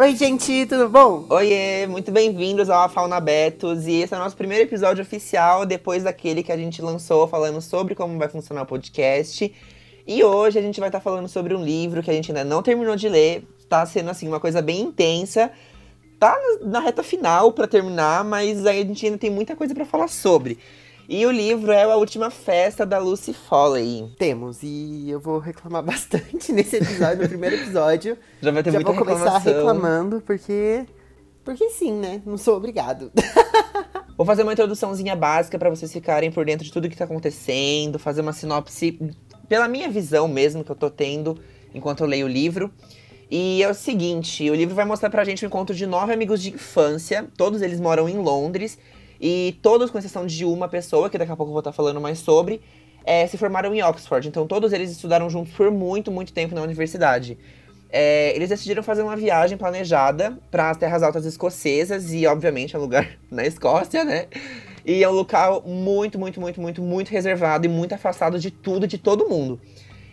Oi, gente, tudo bom? Oiê, muito bem-vindos ao A Fauna Betos. E esse é o nosso primeiro episódio oficial, depois daquele que a gente lançou falando sobre como vai funcionar o podcast. E hoje a gente vai estar falando sobre um livro que a gente ainda não terminou de ler. Tá sendo, assim, uma coisa bem intensa. Tá na reta final para terminar, mas aí a gente ainda tem muita coisa para falar sobre. E o livro é A Última Festa da Lucy Foley. Temos, e eu vou reclamar bastante nesse episódio, no primeiro episódio. Já vai ter Já muita vou começar reclamação. reclamando, porque. Porque sim, né? Não sou obrigado. Vou fazer uma introduçãozinha básica para vocês ficarem por dentro de tudo que tá acontecendo, fazer uma sinopse pela minha visão mesmo que eu tô tendo enquanto eu leio o livro. E é o seguinte, o livro vai mostrar pra gente o encontro de nove amigos de infância, todos eles moram em Londres, e todos, com exceção de uma pessoa, que daqui a pouco eu vou estar falando mais sobre, é, se formaram em Oxford. Então todos eles estudaram juntos por muito, muito tempo na universidade. É, eles decidiram fazer uma viagem planejada para as terras altas escocesas e, obviamente, é um lugar na Escócia, né? E é um local muito, muito, muito, muito, muito reservado e muito afastado de tudo de todo mundo.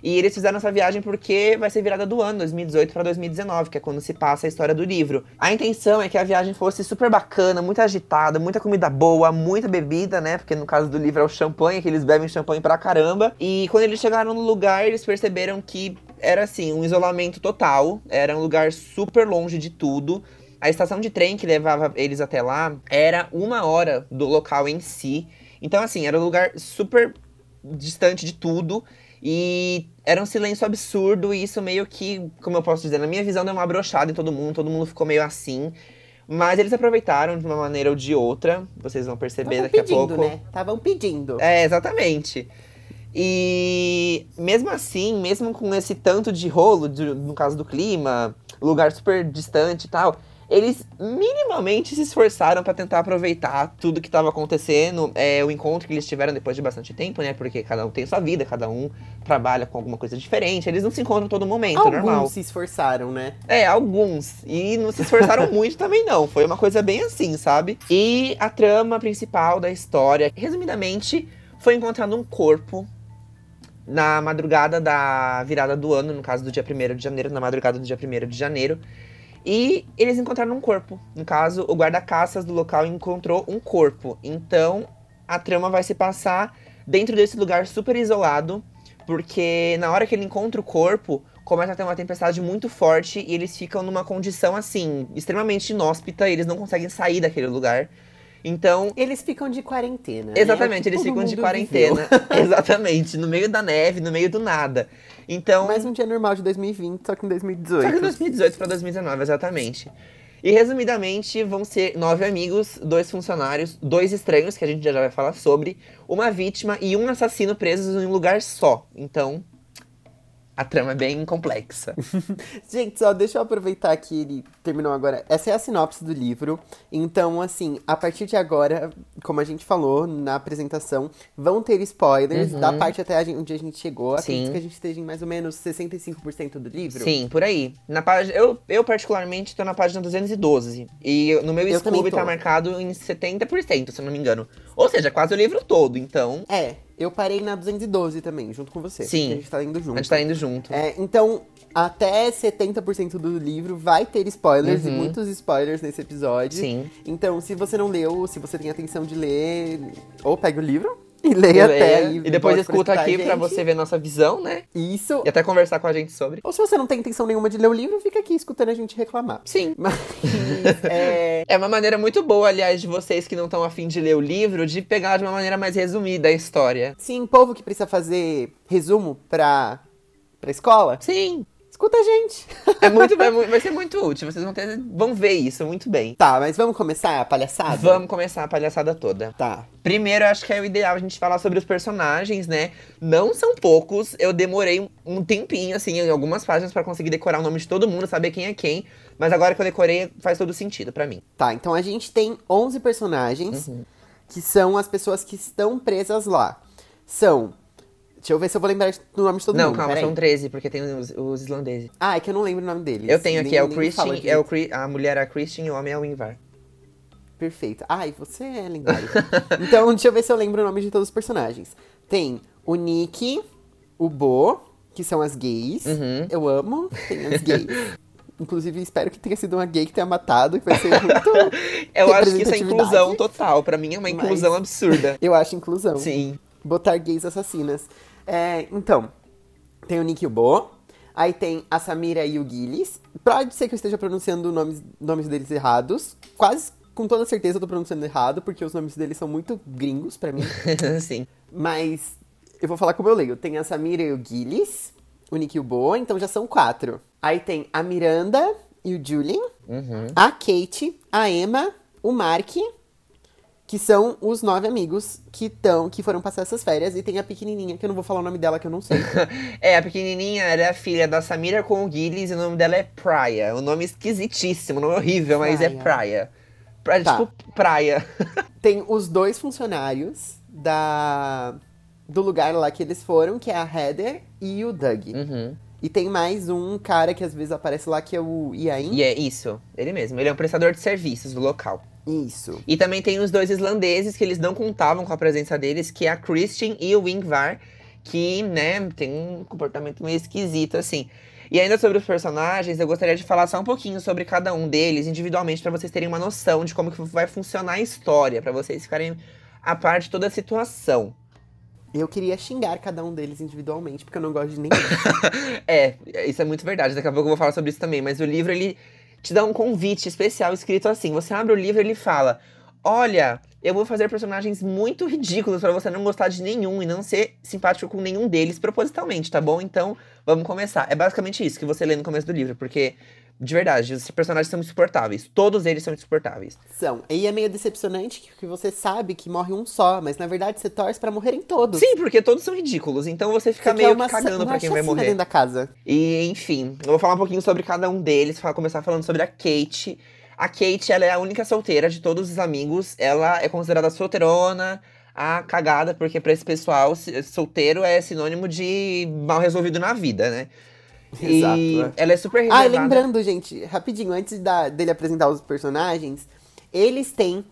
E eles fizeram essa viagem porque vai ser virada do ano, 2018 para 2019, que é quando se passa a história do livro. A intenção é que a viagem fosse super bacana, muito agitada, muita comida boa, muita bebida, né? Porque no caso do livro é o champanhe, que eles bebem champanhe pra caramba. E quando eles chegaram no lugar, eles perceberam que era assim, um isolamento total, era um lugar super longe de tudo. A estação de trem que levava eles até lá era uma hora do local em si. Então, assim, era um lugar super distante de tudo. E era um silêncio absurdo, e isso meio que, como eu posso dizer, na minha visão deu uma brochada em todo mundo, todo mundo ficou meio assim. Mas eles aproveitaram de uma maneira ou de outra, vocês vão perceber Estavam daqui pedindo, a pouco. né? Estavam pedindo. É, exatamente. E mesmo assim, mesmo com esse tanto de rolo, de- no caso do clima, lugar super distante e tal, eles minimamente se esforçaram pra tentar aproveitar tudo que estava acontecendo, é, o encontro que eles tiveram depois de bastante tempo, né? Porque cada um tem sua vida, cada um trabalha com alguma coisa diferente, eles não se encontram todo momento, Alguns normal. se esforçaram, né? É, alguns. E não se esforçaram muito também, não. Foi uma coisa bem assim, sabe? E a trama principal da história, resumidamente, foi encontrado um corpo na madrugada da virada do ano, no caso do dia 1 de janeiro, na madrugada do dia 1 de janeiro. E eles encontraram um corpo. No caso, o guarda-caças do local encontrou um corpo. Então, a trama vai se passar dentro desse lugar super isolado, porque na hora que ele encontra o corpo, começa a ter uma tempestade muito forte e eles ficam numa condição assim, extremamente inóspita, eles não conseguem sair daquele lugar. Então, Eles ficam de quarentena. né? exatamente, É que eles ficam de quarentena. exatamente, no meio da neve, no meio do nada. Então. Mais um dia normal de 2020, só que em 2018. só que 2018 para 2019, exatamente. E resumidamente, vão ser nove amigos, dois funcionários, dois estranhos, que a gente já vai falar sobre, uma vítima e um assassino presos em um lugar só. Então, a trama é bem complexa. Gente, só deixa eu aproveitar que ele terminou agora. Essa é a sinopse do livro. Então, assim, a partir de agora, como a gente falou na apresentação, vão ter spoilers da parte até onde a gente chegou. Acredito Uhum. Sim. que a gente esteja em mais ou menos 65% do livro. Sim, por aí. Na página, eu, eu particularmente tô na página 212. E no meu Scooby tá marcado em 70%, se eu não me engano. Ou seja, quase o livro todo, então. É, eu parei na 212 também, junto com você. Sim. A gente tá indo junto. A gente tá indo junto. É, então, até 70% do livro vai ter spoilers, e Uhum. muitos spoilers nesse episódio. Sim. Então, se você não leu, se você tem atenção de ler, ou pega o livro e leia até aí. e depois escuta aqui pra gente. você ver nossa visão, né? Isso. E até conversar com a gente sobre. Ou se você não tem intenção nenhuma de ler o livro, fica aqui escutando a gente reclamar. Sim. Mas, é, É uma maneira muito boa, aliás, de vocês que não estão afim de ler o livro, de pegar de uma maneira mais resumida a história. sim, povo que precisa fazer resumo pra, pra escola, Sim. Escuta a gente. É muito, vai, mu- vai ser muito útil. Vocês vão, ter, vão ver isso muito bem. Tá, mas vamos começar a palhaçada? Vamos começar a palhaçada toda. Tá. Primeiro, eu acho que é o ideal a gente falar sobre os personagens, né? Não são poucos. Eu demorei um tempinho, assim, em algumas páginas pra conseguir decorar o nome de todo mundo, saber quem é quem. Mas agora que eu decorei, faz todo sentido pra mim. Tá, então a gente tem 11 personagens Uhum. que são as pessoas que estão presas lá. São. Deixa eu ver se eu vou lembrar do nome de todo não, mundo. calma, peraí. são 13, porque tem os, os islandeses. Ah, é que eu não lembro o nome deles. Eu tenho aqui, Nem- é o Christian, é o, a mulher é a Christian e o homem é o Ingvar. Perfeito. Ai, você é lendário. então, deixa eu ver se eu lembro o nome de todos os personagens. Tem o Nick, o Bo, que são as gays. Uhum. Eu amo, tem as gays. Inclusive, espero que tenha sido uma gay que tenha matado, que vai ser muito. Eu acho que isso é inclusão total. Pra mim é uma inclusão absurda. Eu acho inclusão. Sim. Botar gays assassinas. É, então, tem o Nick Bo, aí tem a Samira e o Gillis. Pode ser que eu esteja pronunciando nomes, nomes deles errados. Quase com toda certeza eu tô pronunciando errado, porque os nomes deles são muito gringos para mim. Sim. Mas eu vou falar como eu leio. Tem a Samira e o Gillis, o Nick e o Bo, então já são quatro. Aí tem a Miranda e o Julian, uhum. a Kate, a Emma, o Mark, que são os nove amigos que estão que foram passar essas férias e tem a pequenininha que eu não vou falar o nome dela que eu não sei. é, a pequenininha ela é a filha da Samira com o Gillis e o nome dela é Praia. O um nome esquisitíssimo, um nome horrível, mas é Praia. Praia, tá. tipo praia. tem os dois funcionários da do lugar lá que eles foram, que é a Heather e o Doug. Uhum. E tem mais um cara que às vezes aparece lá, que é o Iain. E é isso, ele mesmo. Ele é um prestador de serviços do local. Isso. E também tem os dois islandeses que eles não contavam com a presença deles, que é a Christian e o Ingvar, que, né, tem um comportamento meio esquisito, assim. E ainda sobre os personagens, eu gostaria de falar só um pouquinho sobre cada um deles individualmente, para vocês terem uma noção de como que vai funcionar a história, para vocês ficarem a parte de toda a situação. Eu queria xingar cada um deles individualmente, porque eu não gosto de nenhum. é, isso é muito verdade. Daqui a pouco eu vou falar sobre isso também. Mas o livro, ele te dá um convite especial escrito assim. Você abre o livro e ele fala: Olha, eu vou fazer personagens muito ridículos para você não gostar de nenhum e não ser simpático com nenhum deles propositalmente, tá bom? Então, vamos começar. É basicamente isso que você lê no começo do livro, porque de verdade, os personagens são insuportáveis. Todos eles são insuportáveis. São. E é meio decepcionante que você sabe que morre um só, mas na verdade você torce para morrerem todos. Sim, porque todos são ridículos. Então você fica você meio uma, cagando pra quem vai morrer. dentro da casa. E, enfim, eu vou falar um pouquinho sobre cada um deles. Vou começar falando sobre a Kate. A Kate, ela é a única solteira de todos os amigos. Ela é considerada solteirona, a cagada, porque para esse pessoal, solteiro é sinônimo de mal resolvido na vida, né? Exato. E é. ela é super reservada. Ah, lembrando, gente, rapidinho, antes da, dele apresentar os personagens, eles têm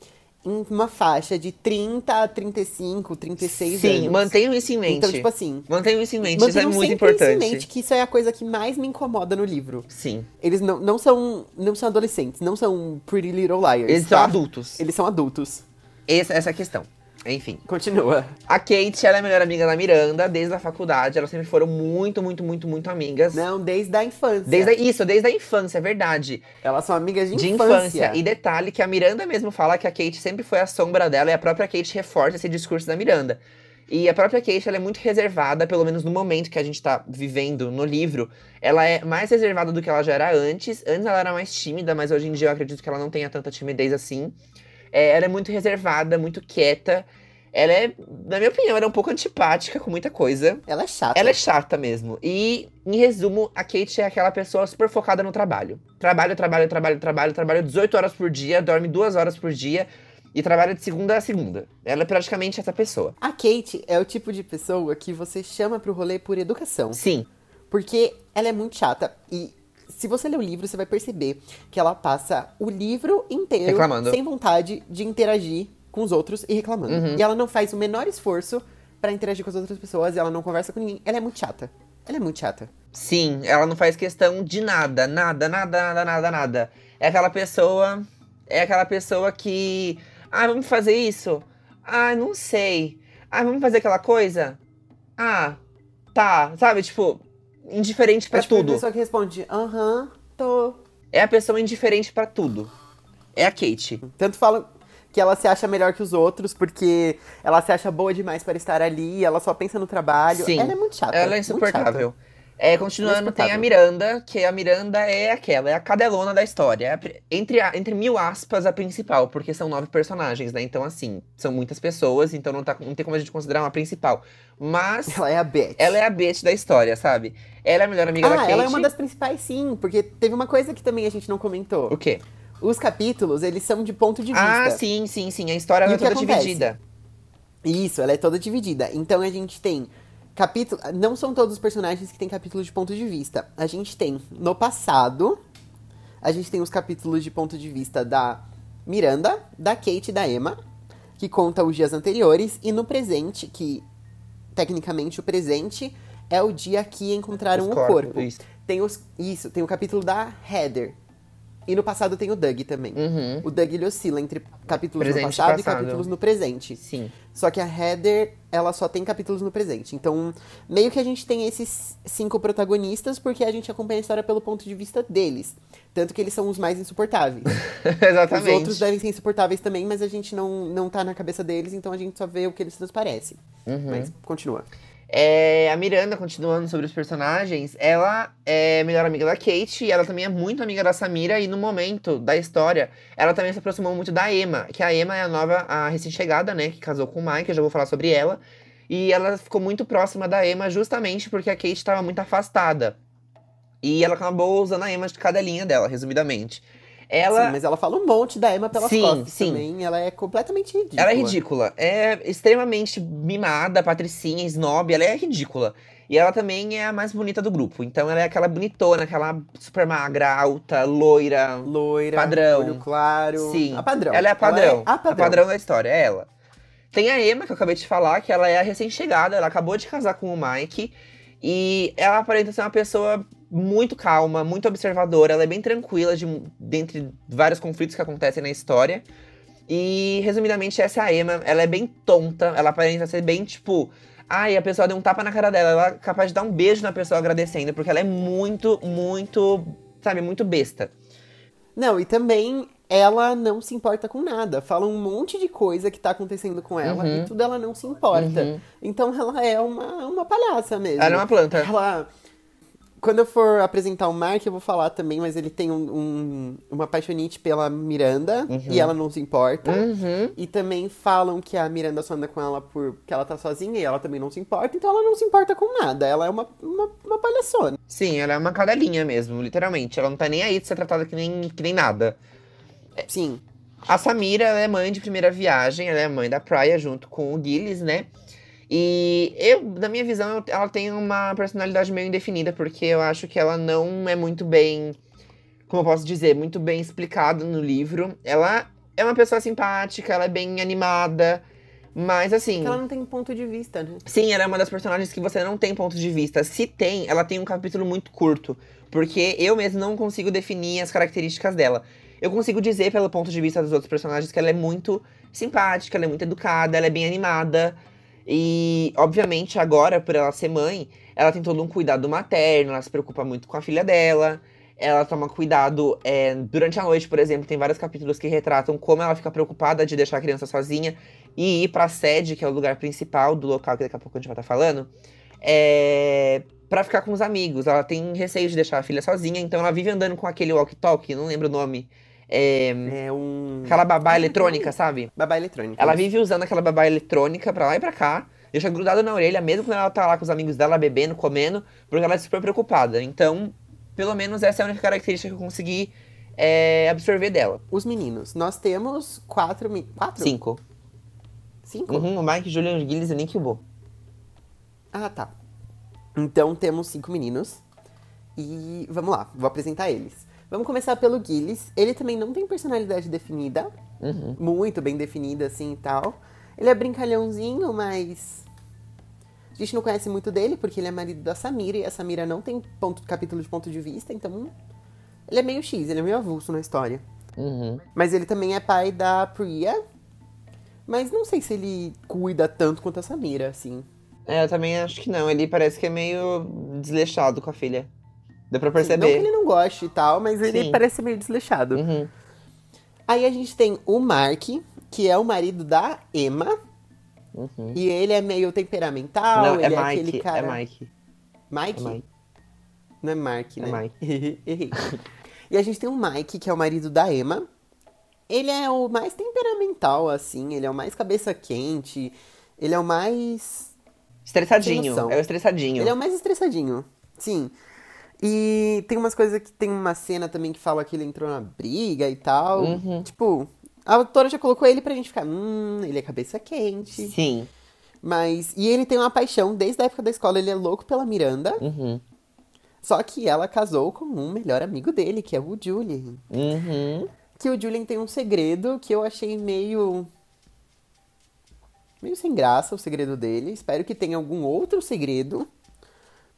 uma faixa de 30 a 35, 36 Sim, anos. Sim, mantenham isso em mente. Então, tipo assim. Mantenham isso em mente, isso é muito importante. Isso em mente que isso é a coisa que mais me incomoda no livro. Sim. Eles não, não, são, não são adolescentes, não são Pretty Little Liars. Eles tá? são adultos. Eles são adultos. Essa, essa é a questão. Enfim. Continua. A Kate, ela é a melhor amiga da Miranda desde a faculdade. Elas sempre foram muito, muito, muito, muito amigas. Não, desde a infância. Desde a, isso, desde a infância, é verdade. Elas são amigas de, de infância. infância. E detalhe que a Miranda mesmo fala que a Kate sempre foi a sombra dela e a própria Kate reforça esse discurso da Miranda. E a própria Kate, ela é muito reservada, pelo menos no momento que a gente tá vivendo no livro. Ela é mais reservada do que ela já era antes. Antes ela era mais tímida, mas hoje em dia eu acredito que ela não tenha tanta timidez assim. É, ela é muito reservada, muito quieta. Ela é, na minha opinião, ela é um pouco antipática com muita coisa. Ela é chata. Ela é chata mesmo. E, em resumo, a Kate é aquela pessoa super focada no trabalho. Trabalho, trabalho, trabalho, trabalho, trabalho 18 horas por dia, dorme 2 horas por dia e trabalha de segunda a segunda. Ela é praticamente essa pessoa. A Kate é o tipo de pessoa que você chama pro rolê por educação. Sim. Porque ela é muito chata e se você ler o livro, você vai perceber que ela passa o livro inteiro Reclamando. sem vontade de interagir com os outros e reclamando. Uhum. E ela não faz o menor esforço para interagir com as outras pessoas, e ela não conversa com ninguém. Ela é muito chata. Ela é muito chata. Sim, ela não faz questão de nada, nada, nada, nada, nada, nada. É aquela pessoa. É aquela pessoa que. Ah, vamos fazer isso? Ah, não sei. Ah, vamos fazer aquela coisa? Ah, tá. Sabe, tipo, indiferente para é tipo tudo. É a pessoa que responde, aham, tô. É a pessoa indiferente para tudo. É a Kate. Tanto fala, que ela se acha melhor que os outros, porque ela se acha boa demais para estar ali, ela só pensa no trabalho. Sim, ela é muito chata. Ela é insuportável. É, continuando, tem a Miranda, que a Miranda é aquela, é a cadelona da história. É entre, a, entre mil aspas, a principal, porque são nove personagens, né? Então, assim, são muitas pessoas, então não, tá, não tem como a gente considerar uma principal. Mas. Ela é a Beth. Ela é a Beth da história, sabe? Ela é a melhor amiga ah, da Kate. Ela é uma das principais, sim, porque teve uma coisa que também a gente não comentou. O quê? os capítulos, eles são de ponto de ah, vista. Ah, sim, sim, sim. A história é toda dividida. Isso, ela é toda dividida. Então a gente tem capítulo. Não são todos os personagens que têm capítulos de ponto de vista. A gente tem no passado. A gente tem os capítulos de ponto de vista da Miranda, da Kate e da Emma, que conta os dias anteriores, e no presente, que tecnicamente o presente é o dia que encontraram Os o corpo. isso. Tem os, isso, tem o capítulo da Heather. E no passado tem o Doug também. Uhum. O Doug ele oscila entre capítulos Presente no e passado e passado. capítulos no presente. Sim. Só que a Heather, ela só tem capítulos no presente. Então, meio que a gente tem esses cinco protagonistas porque a gente acompanha a história pelo ponto de vista deles. Tanto que eles são os mais insuportáveis. Exatamente. Os outros devem ser insuportáveis também, mas a gente não, não tá na cabeça deles, então a gente só vê o que eles transparecem. Uhum. Mas continua. É, a Miranda, continuando sobre os personagens, ela é melhor amiga da Kate e ela também é muito amiga da Samira. E no momento da história, ela também se aproximou muito da Emma, que a Emma é a nova, a recém-chegada, né, que casou com o Mike, eu já vou falar sobre ela. E ela ficou muito próxima da Emma justamente porque a Kate estava muito afastada. E ela acabou usando a Emma de cadelinha dela, resumidamente. Ela Sim, mas ela fala um monte da Emma pelas Sim, costas sim. também. Ela é completamente ridícula. Ela é ridícula. É extremamente mimada, patricinha, snob. Ela é ridícula. E ela também é a mais bonita do grupo. Então ela é aquela bonitona, aquela super magra, alta, loira. Loira, Padrão. olho claro. Sim. A padrão. Ela é a padrão. a padrão. da história, é ela. Tem a Emma, que eu acabei de falar, que ela é a recém-chegada. Ela acabou de casar com o Mike. E ela aparenta ser uma pessoa muito calma, muito observadora. Ela é bem tranquila de, dentre vários conflitos que acontecem na história. E, resumidamente, essa é a Emma. Ela é bem tonta. Ela aparenta ser bem, tipo... Ai, a pessoa deu um tapa na cara dela. Ela é capaz de dar um beijo na pessoa agradecendo. Porque ela é muito, muito... Sabe, muito besta. Não, e também ela não se importa com nada. Fala um monte de coisa que tá acontecendo com ela Uhum. e tudo ela não se importa. Uhum. Então ela é uma, uma palhaça mesmo. Ela é uma planta. Ela. Quando eu for apresentar o Mark, eu vou falar também, mas ele tem um, um- uma paixonite pela Miranda e ela não se importa. Uhum. E também falam que a Miranda só anda com ela porque ela tá sozinha e ela também não se importa, então ela não se importa com nada. Ela é uma, uma, uma palhaçona. Sim, ela é uma cadelinha mesmo, literalmente. Ela não tá nem aí de ser tratada que nem, que nem nada. Sim. A Samira, ela é mãe de primeira viagem, ela é mãe da Praia junto com o Gilles, né? E eu, na minha visão, ela tem uma personalidade meio indefinida, porque eu acho que ela não é muito bem, como eu posso dizer, muito bem explicado no livro. Ela é uma pessoa simpática, ela é bem animada, mas assim. Ela não tem ponto de vista, né? Sim, ela é uma das personagens que você não tem ponto de vista. Se tem, ela tem um capítulo muito curto. Porque eu mesmo não consigo definir as características dela. Eu consigo dizer, pelo ponto de vista dos outros personagens, que ela é muito simpática, ela é muito educada, ela é bem animada. E, obviamente, agora, por ela ser mãe, ela tem todo um cuidado materno, ela se preocupa muito com a filha dela. Ela toma cuidado é, durante a noite, por exemplo, tem vários capítulos que retratam como ela fica preocupada de deixar a criança sozinha e ir pra sede, que é o lugar principal do local que daqui a pouco a gente vai estar falando, é, para ficar com os amigos. Ela tem receio de deixar a filha sozinha, então ela vive andando com aquele walkie-talkie, não lembro o nome. É, É um. aquela babá eletrônica, sabe? Babá eletrônica. Ela vive usando aquela babá eletrônica pra lá e pra cá, deixa grudado na orelha, mesmo quando ela tá lá com os amigos dela bebendo, comendo, porque ela é super preocupada. Então, pelo menos essa é a única característica que eu consegui é, absorver dela. Os meninos. Nós temos quatro. mi- Quatro? Cinco. Cinco? Uhum, o Mike, Julian Gilles e Nick Bo. Ah, tá. Então temos cinco meninos. E vamos lá, vou apresentar eles. Vamos começar pelo Gilles. Ele também não tem personalidade definida. Uhum. Muito bem definida, assim e tal. Ele é brincalhãozinho, mas. A gente não conhece muito dele, porque ele é marido da Samira, e a Samira não tem ponto, capítulo de ponto de vista, então. Ele é meio X, ele é meio avulso na história. Uhum. Mas ele também é pai da Priya. Mas não sei se ele cuida tanto quanto a Samira, assim. É, eu também acho que não. Ele parece que é meio desleixado com a filha. Deu pra Não que perceber. ele não goste e tal, mas ele Sim. parece meio desleixado. Uhum. Aí a gente tem o Mark, que é o marido da Emma. Uhum. E ele é meio temperamental. não, é ele é, Mike. aquele cara. É Mike. Mike? É Mike. Não é Mark, É né? Mike. Errei. e a gente tem o Mike, que é o marido da Emma. Ele é o mais temperamental, assim. Ele é o mais cabeça quente. Ele é o mais. Estressadinho. É o estressadinho. Ele é o mais estressadinho. Sim. E tem umas coisas que tem uma cena também que fala que ele entrou na briga e tal. Uhum. Tipo, a autora já colocou ele pra gente ficar, hum, ele é cabeça quente. Sim. Mas. E ele tem uma paixão, desde a época da escola, ele é louco pela Miranda. Uhum. Só que ela casou com um melhor amigo dele, que é o Julian. Uhum. Que o Julian tem um segredo que eu achei meio. meio sem graça o segredo dele. Espero que tenha algum outro segredo.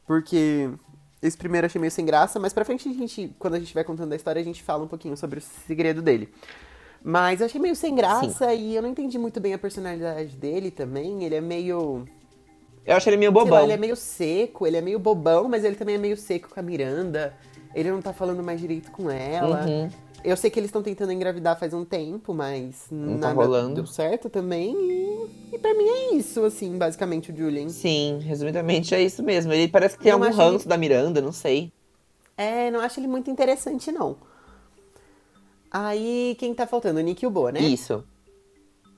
Porque esse primeiro eu achei meio sem graça, mas pra frente a gente, quando a gente vai contando a história, a gente fala um pouquinho sobre o segredo dele. Mas eu achei meio sem graça Sim. e eu não entendi muito bem a personalidade dele também. Ele é meio. Eu acho ele meio bobão. Lá, ele é meio seco, ele é meio bobão, mas ele também é meio seco com a Miranda. Ele não tá falando mais direito com ela. Uhum. Eu sei que eles estão tentando engravidar faz um tempo, mas não tá nada tá rolando. deu certo também. E, e pra mim é isso, assim, basicamente, o Julian. Sim, resumidamente é isso mesmo. Ele parece que tem algum ranço ele... da Miranda, não sei. É, não acho ele muito interessante, não. Aí, quem tá faltando? O Nick e o Bo, né? Isso.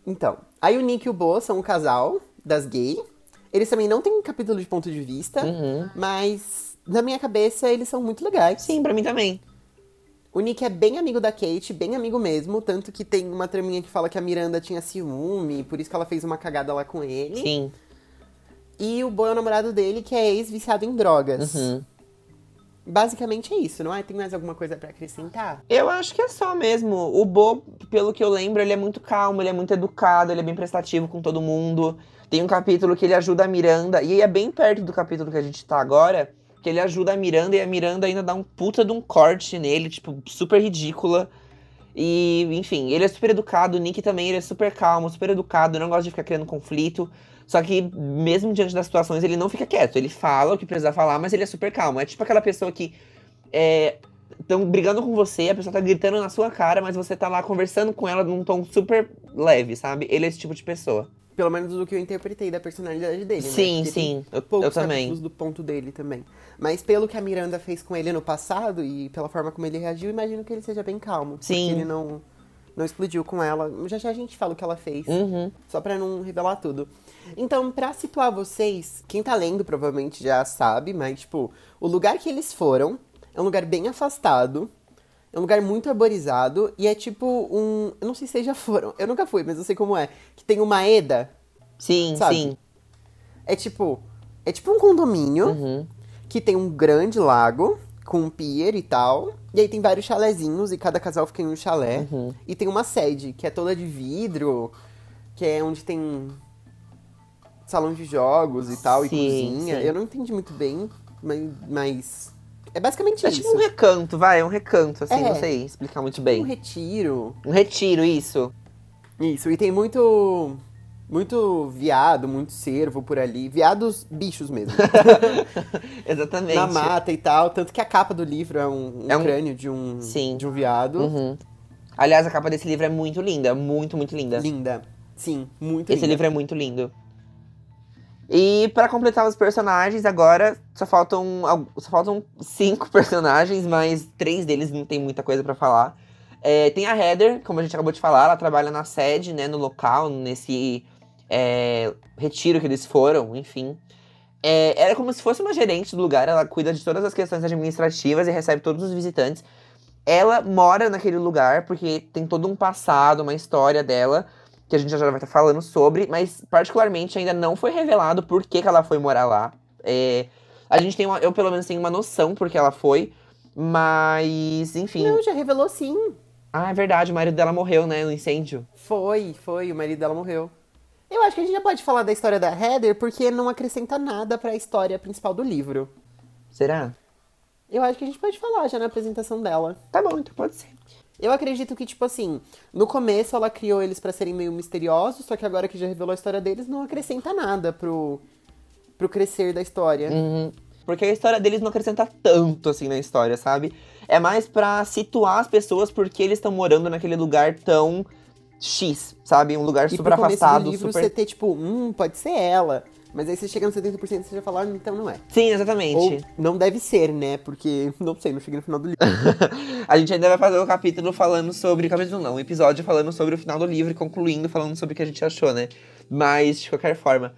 Então, aí o Nick e o Bo são um casal das gay. Eles também não têm um capítulo de ponto de vista, uhum. mas na minha cabeça eles são muito legais. Sim, para mim também. O Nick é bem amigo da Kate, bem amigo mesmo, tanto que tem uma traminha que fala que a Miranda tinha ciúme, por isso que ela fez uma cagada lá com ele. Sim. E o Bo é o namorado dele, que é ex-viciado em drogas. Uhum. Basicamente é isso, não é? Tem mais alguma coisa para acrescentar? Eu acho que é só mesmo. O Bo, pelo que eu lembro, ele é muito calmo, ele é muito educado, ele é bem prestativo com todo mundo. Tem um capítulo que ele ajuda a Miranda, e é bem perto do capítulo que a gente tá agora, que ele ajuda a Miranda e a Miranda ainda dá um puta de um corte nele, tipo, super ridícula. E, enfim, ele é super educado, o Nick também, ele é super calmo, super educado, não gosta de ficar criando conflito. Só que, mesmo diante das situações, ele não fica quieto. Ele fala o que precisa falar, mas ele é super calmo. É tipo aquela pessoa que estão é, brigando com você, a pessoa tá gritando na sua cara, mas você tá lá conversando com ela num tom super leve, sabe? Ele é esse tipo de pessoa. Pelo menos do que eu interpretei da personalidade dele, sim, né? Sim. Eu, eu também. do ponto dele também. Mas pelo que a Miranda fez com ele no passado e pela forma como ele reagiu, imagino que ele seja bem calmo. Sim. Porque ele não, não explodiu com ela. Já já a gente fala o que ela fez. Uhum. Só pra não revelar tudo. Então, pra situar vocês, quem tá lendo provavelmente já sabe, mas, tipo, o lugar que eles foram é um lugar bem afastado. É um lugar muito arborizado e é tipo um. Eu não sei se vocês já foram. Eu nunca fui, mas eu sei como é. Que tem uma EDA. Sim, sabe? sim. É tipo. É tipo um condomínio uhum. que tem um grande lago com um pier e tal. E aí tem vários chalezinhos e cada casal fica em um chalé. Uhum. E tem uma sede que é toda de vidro, que é onde tem salão de jogos e tal, sim, e cozinha. Sim. Eu não entendi muito bem, mas, mas é basicamente é isso. É tipo um recanto, vai, é um recanto, assim, é, não sei explicar muito bem. Um retiro. Um retiro, isso. Isso, e tem muito. Muito viado, muito cervo por ali. Viados bichos mesmo. Exatamente. Na mata e tal. Tanto que a capa do livro é um, um, é um... crânio de um, Sim. de um viado. Uhum. Aliás, a capa desse livro é muito linda. Muito, muito linda. Linda. Sim, muito Esse linda. livro é muito lindo. E para completar os personagens, agora só faltam, só faltam cinco personagens, mas três deles não tem muita coisa para falar. É, tem a Heather, como a gente acabou de falar, ela trabalha na sede, né, no local, nesse é, retiro que eles foram, enfim. É, era como se fosse uma gerente do lugar, ela cuida de todas as questões administrativas e recebe todos os visitantes. Ela mora naquele lugar porque tem todo um passado, uma história dela que a gente já vai estar falando sobre, mas particularmente ainda não foi revelado por que, que ela foi morar lá. É, a gente tem uma, eu pelo menos tenho uma noção por que ela foi, mas enfim. Não, já revelou sim. Ah, é verdade, o marido dela morreu, né, no incêndio. Foi, foi, o marido dela morreu. Eu acho que a gente já pode falar da história da Heather porque não acrescenta nada para a história principal do livro. Será? Eu acho que a gente pode falar já na apresentação dela. Tá bom, então pode ser. Eu acredito que, tipo assim, no começo ela criou eles para serem meio misteriosos, só que agora que já revelou a história deles, não acrescenta nada pro, pro crescer da história. Uhum. Porque a história deles não acrescenta tanto, assim, na história, sabe? É mais para situar as pessoas porque eles estão morando naquele lugar tão X, sabe? Um lugar e super afastado. Do livro super... você ter, tipo, hum, pode ser ela. Mas aí você chega no 70% e você já fala, ah, então não é. Sim, exatamente. Ou não deve ser, né? Porque, não sei, não cheguei no final do livro. a gente ainda vai fazer um capítulo falando sobre. Capítulo não, um episódio falando sobre o final do livro e concluindo falando sobre o que a gente achou, né? Mas, de qualquer forma.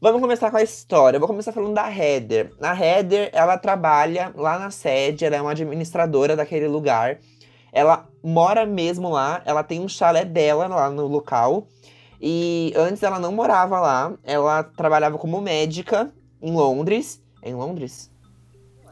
Vamos começar com a história. Eu vou começar falando da Heather. A Heather, ela trabalha lá na sede, ela é uma administradora daquele lugar. Ela mora mesmo lá, ela tem um chalé dela lá no local. E antes ela não morava lá, ela trabalhava como médica em Londres. É em Londres?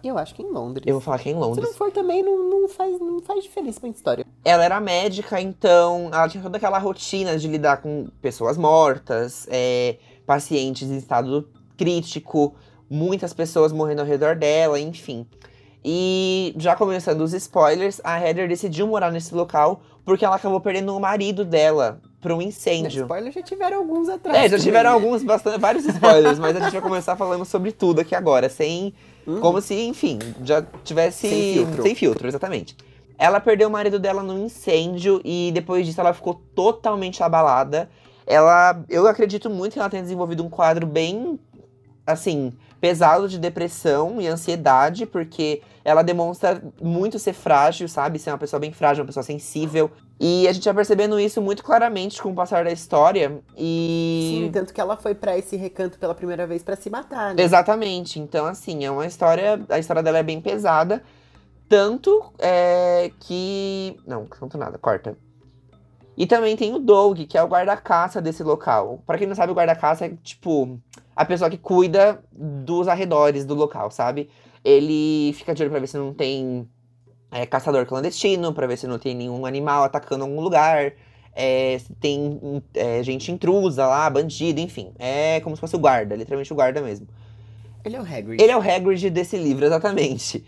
Eu acho que é em Londres. Eu vou falar que é em Londres. Se não for também, não, não, faz, não faz diferença pra história. Ela era médica, então ela tinha toda aquela rotina de lidar com pessoas mortas, é, pacientes em estado crítico, muitas pessoas morrendo ao redor dela, enfim. E já começando os spoilers, a Heather decidiu morar nesse local porque ela acabou perdendo o marido dela para um incêndio. Spoilers já tiveram alguns atrás. É, já tiveram também, né? alguns, bastante, vários spoilers, mas a gente vai começar falando sobre tudo aqui agora, sem. Uhum. Como se, enfim, já tivesse. Sem filtro. Sem filtro, exatamente. Ela perdeu o marido dela num incêndio e depois disso ela ficou totalmente abalada. Ela. Eu acredito muito que ela tenha desenvolvido um quadro bem. Assim, pesado de depressão e ansiedade, porque ela demonstra muito ser frágil, sabe? Ser uma pessoa bem frágil, uma pessoa sensível. E a gente vai percebendo isso muito claramente com o passar da história. E. Sim, tanto que ela foi para esse recanto pela primeira vez para se matar, né? Exatamente. Então, assim, é uma história. A história dela é bem pesada. Tanto é, que. Não, não nada, corta. E também tem o Doug, que é o guarda-caça desse local. Para quem não sabe, o guarda-caça é tipo a pessoa que cuida dos arredores do local, sabe? Ele fica de olho pra ver se não tem é, caçador clandestino, pra ver se não tem nenhum animal atacando algum lugar. É, se tem é, gente intrusa lá, bandido, enfim. É como se fosse o guarda, literalmente o guarda mesmo. Ele é o Hagrid. Ele é o Hagrid desse livro, exatamente.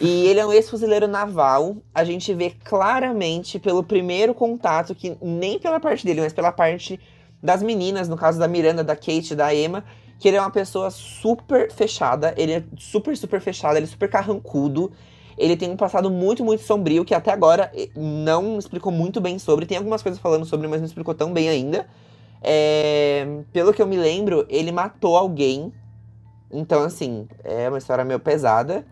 E ele é um ex-fuzileiro naval. A gente vê claramente pelo primeiro contato, que nem pela parte dele, mas pela parte das meninas, no caso da Miranda, da Kate, da Emma, que ele é uma pessoa super fechada. Ele é super, super fechado, ele é super carrancudo. Ele tem um passado muito, muito sombrio, que até agora eh, não explicou muito bem sobre. Tem algumas coisas falando sobre, mas não explicou tão bem ainda. É... Pelo que eu me lembro, ele matou alguém. Então, assim, é uma história meio pesada.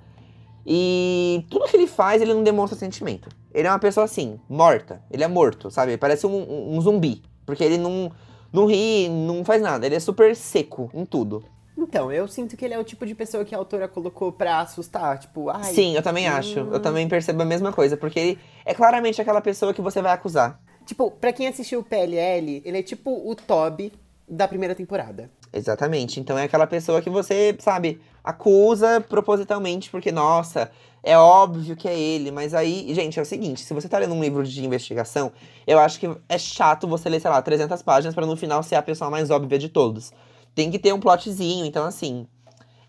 E tudo que ele faz, ele não demonstra sentimento. Ele é uma pessoa assim, morta. Ele é morto, sabe? Parece um, um, um zumbi. Porque ele não, não ri, não faz nada. Ele é super seco em tudo. Então, eu sinto que ele é o tipo de pessoa que a autora colocou pra assustar. Tipo, ai. Sim, eu também hum... acho. Eu também percebo a mesma coisa. Porque ele é claramente aquela pessoa que você vai acusar. Tipo, pra quem assistiu o PLL, ele é tipo o Toby da primeira temporada. Exatamente. Então é aquela pessoa que você, sabe, acusa propositalmente, porque, nossa, é óbvio que é ele. Mas aí, gente, é o seguinte: se você tá lendo um livro de investigação, eu acho que é chato você ler, sei lá, 300 páginas para no final ser a pessoa mais óbvia de todos. Tem que ter um plotzinho. Então, assim,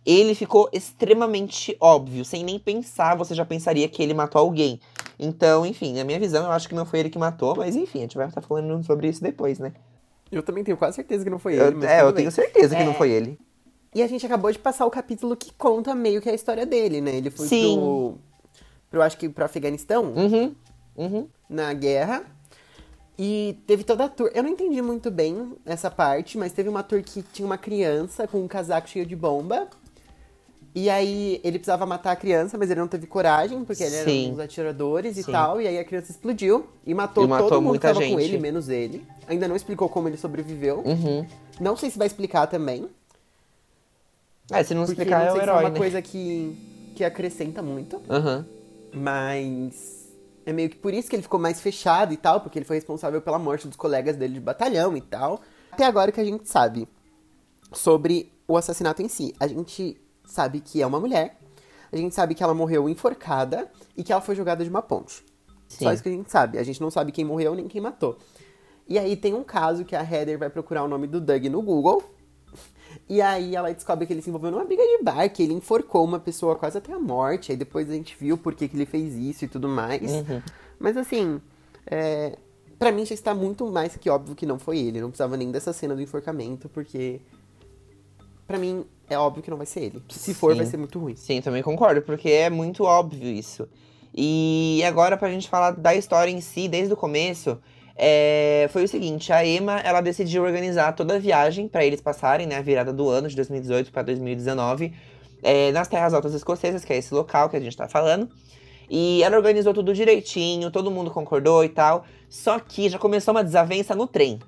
ele ficou extremamente óbvio. Sem nem pensar, você já pensaria que ele matou alguém. Então, enfim, na minha visão, eu acho que não foi ele que matou, mas enfim, a gente vai estar falando sobre isso depois, né? Eu também tenho quase certeza que não foi ele. Eu, é, eu bem. tenho certeza que é. não foi ele. E a gente acabou de passar o capítulo que conta meio que a história dele, né? Ele foi Sim. pro. pro acho que pro Afeganistão. Uhum. Uhum. Na guerra. E teve toda a tour. Eu não entendi muito bem essa parte, mas teve uma tour que tinha uma criança com um casaco cheio de bomba. E aí ele precisava matar a criança, mas ele não teve coragem, porque ele Sim. era um dos atiradores Sim. e tal. E aí a criança explodiu e matou, e matou todo mundo que tava gente. com ele, menos ele. Ainda não explicou como ele sobreviveu. Uhum. Não sei se vai explicar também. É, se não porque explicar, não é o herói, se é uma né? coisa que, que acrescenta muito. Uhum. Mas é meio que por isso que ele ficou mais fechado e tal, porque ele foi responsável pela morte dos colegas dele de batalhão e tal. Até agora que a gente sabe sobre o assassinato em si. A gente sabe que é uma mulher, a gente sabe que ela morreu enforcada e que ela foi jogada de uma ponte. Sim. Só isso que a gente sabe. A gente não sabe quem morreu nem quem matou. E aí tem um caso que a Heather vai procurar o nome do Doug no Google. E aí ela descobre que ele se envolveu numa briga de bar, que ele enforcou uma pessoa quase até a morte. Aí depois a gente viu por que, que ele fez isso e tudo mais. Uhum. Mas assim, é... para mim já está muito mais que óbvio que não foi ele. Não precisava nem dessa cena do enforcamento, porque para mim é óbvio que não vai ser ele. Se for, Sim. vai ser muito ruim. Sim, também concordo, porque é muito óbvio isso. E agora, pra gente falar da história em si, desde o começo, é, foi o seguinte: a Emma ela decidiu organizar toda a viagem para eles passarem, né, a virada do ano de 2018 para 2019, é, nas Terras Altas Escocesas, que é esse local que a gente tá falando. E ela organizou tudo direitinho, todo mundo concordou e tal. Só que já começou uma desavença no trem.